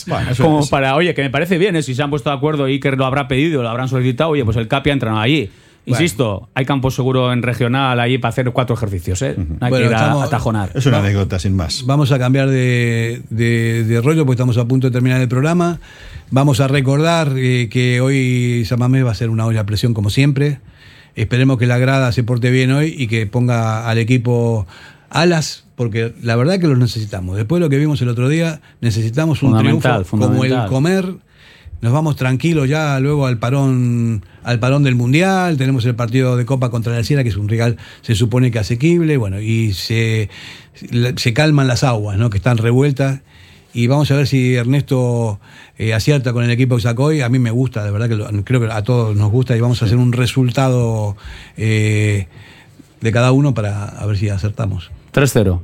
Bueno, eso
como
es.
para, oye, que me parece bien, ¿eh? si se han puesto de acuerdo y Iker lo habrá pedido, lo habrán solicitado, oye, pues el Capi ha entrenado allí. Insisto, hay campo seguro en regional allí para hacer cuatro ejercicios, ¿eh? No hay
Bueno,
que ir a,
estamos-
a tajonar.
Es una anécdota, sin más.
Vamos a cambiar de, de- de rollo porque estamos a punto de terminar el programa. Vamos a recordar eh, que hoy Samamés va a ser una olla a presión como siempre. Esperemos que la grada se porte bien hoy y que ponga al equipo alas, porque la verdad que los necesitamos. Después de lo que vimos el otro día, necesitamos un
Fundamental,
triunfo como el
fundamental.
comer. Nos vamos tranquilos ya luego al parón al parón del Mundial, tenemos el partido de Copa contra la Sierra, que es un rival, se supone que asequible, bueno, y se, se calman las aguas, ¿no? que están revueltas, Y vamos a ver si Ernesto eh, acierta con el equipo que sacó hoy. A mí me gusta, de verdad que lo- creo que a todos nos gusta y vamos a hacer un resultado eh, de cada uno para a ver si acertamos.
3-0.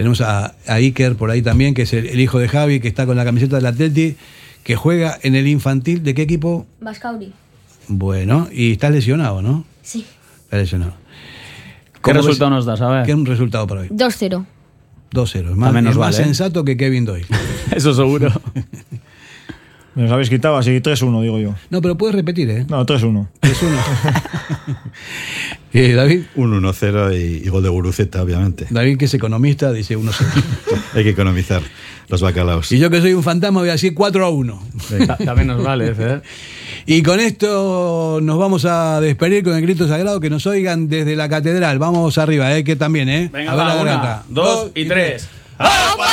Tenemos a, a Iker por ahí también, que es el, el hijo de Javi, que está con la camiseta del Atleti, que juega en el infantil. ¿De qué equipo?
Bascauri.
Bueno, y está lesionado, ¿no?
Sí.
Está lesionado.
¿Qué
¿Cómo
resultado
ves?
nos das? A ver.
¿Qué es un resultado para hoy?
2-0.
2-0. Es más, más
vale, ¿eh?
sensato que Kevin Doyle.
Eso seguro.
Me los habéis quitado así, 3-1, digo yo.
No, pero puedes repetir, ¿eh?
No, 3-1.
3-1. Eh, David.
Un 1-0 y, y gol de Guruceta, obviamente.
David, que es economista, dice 1-0.
Hay que economizar los bacalaos.
y yo que soy un fantasma voy a decir 4-1.
Ta- También nos vale, Fer.
Y con esto nos vamos a despedir con el grito sagrado que nos oigan desde la catedral. Vamos arriba, ¿eh? que también, ¿eh?
Venga,
A ver
va,
la
una,
garganta.
dos y tres.
¡Vamos!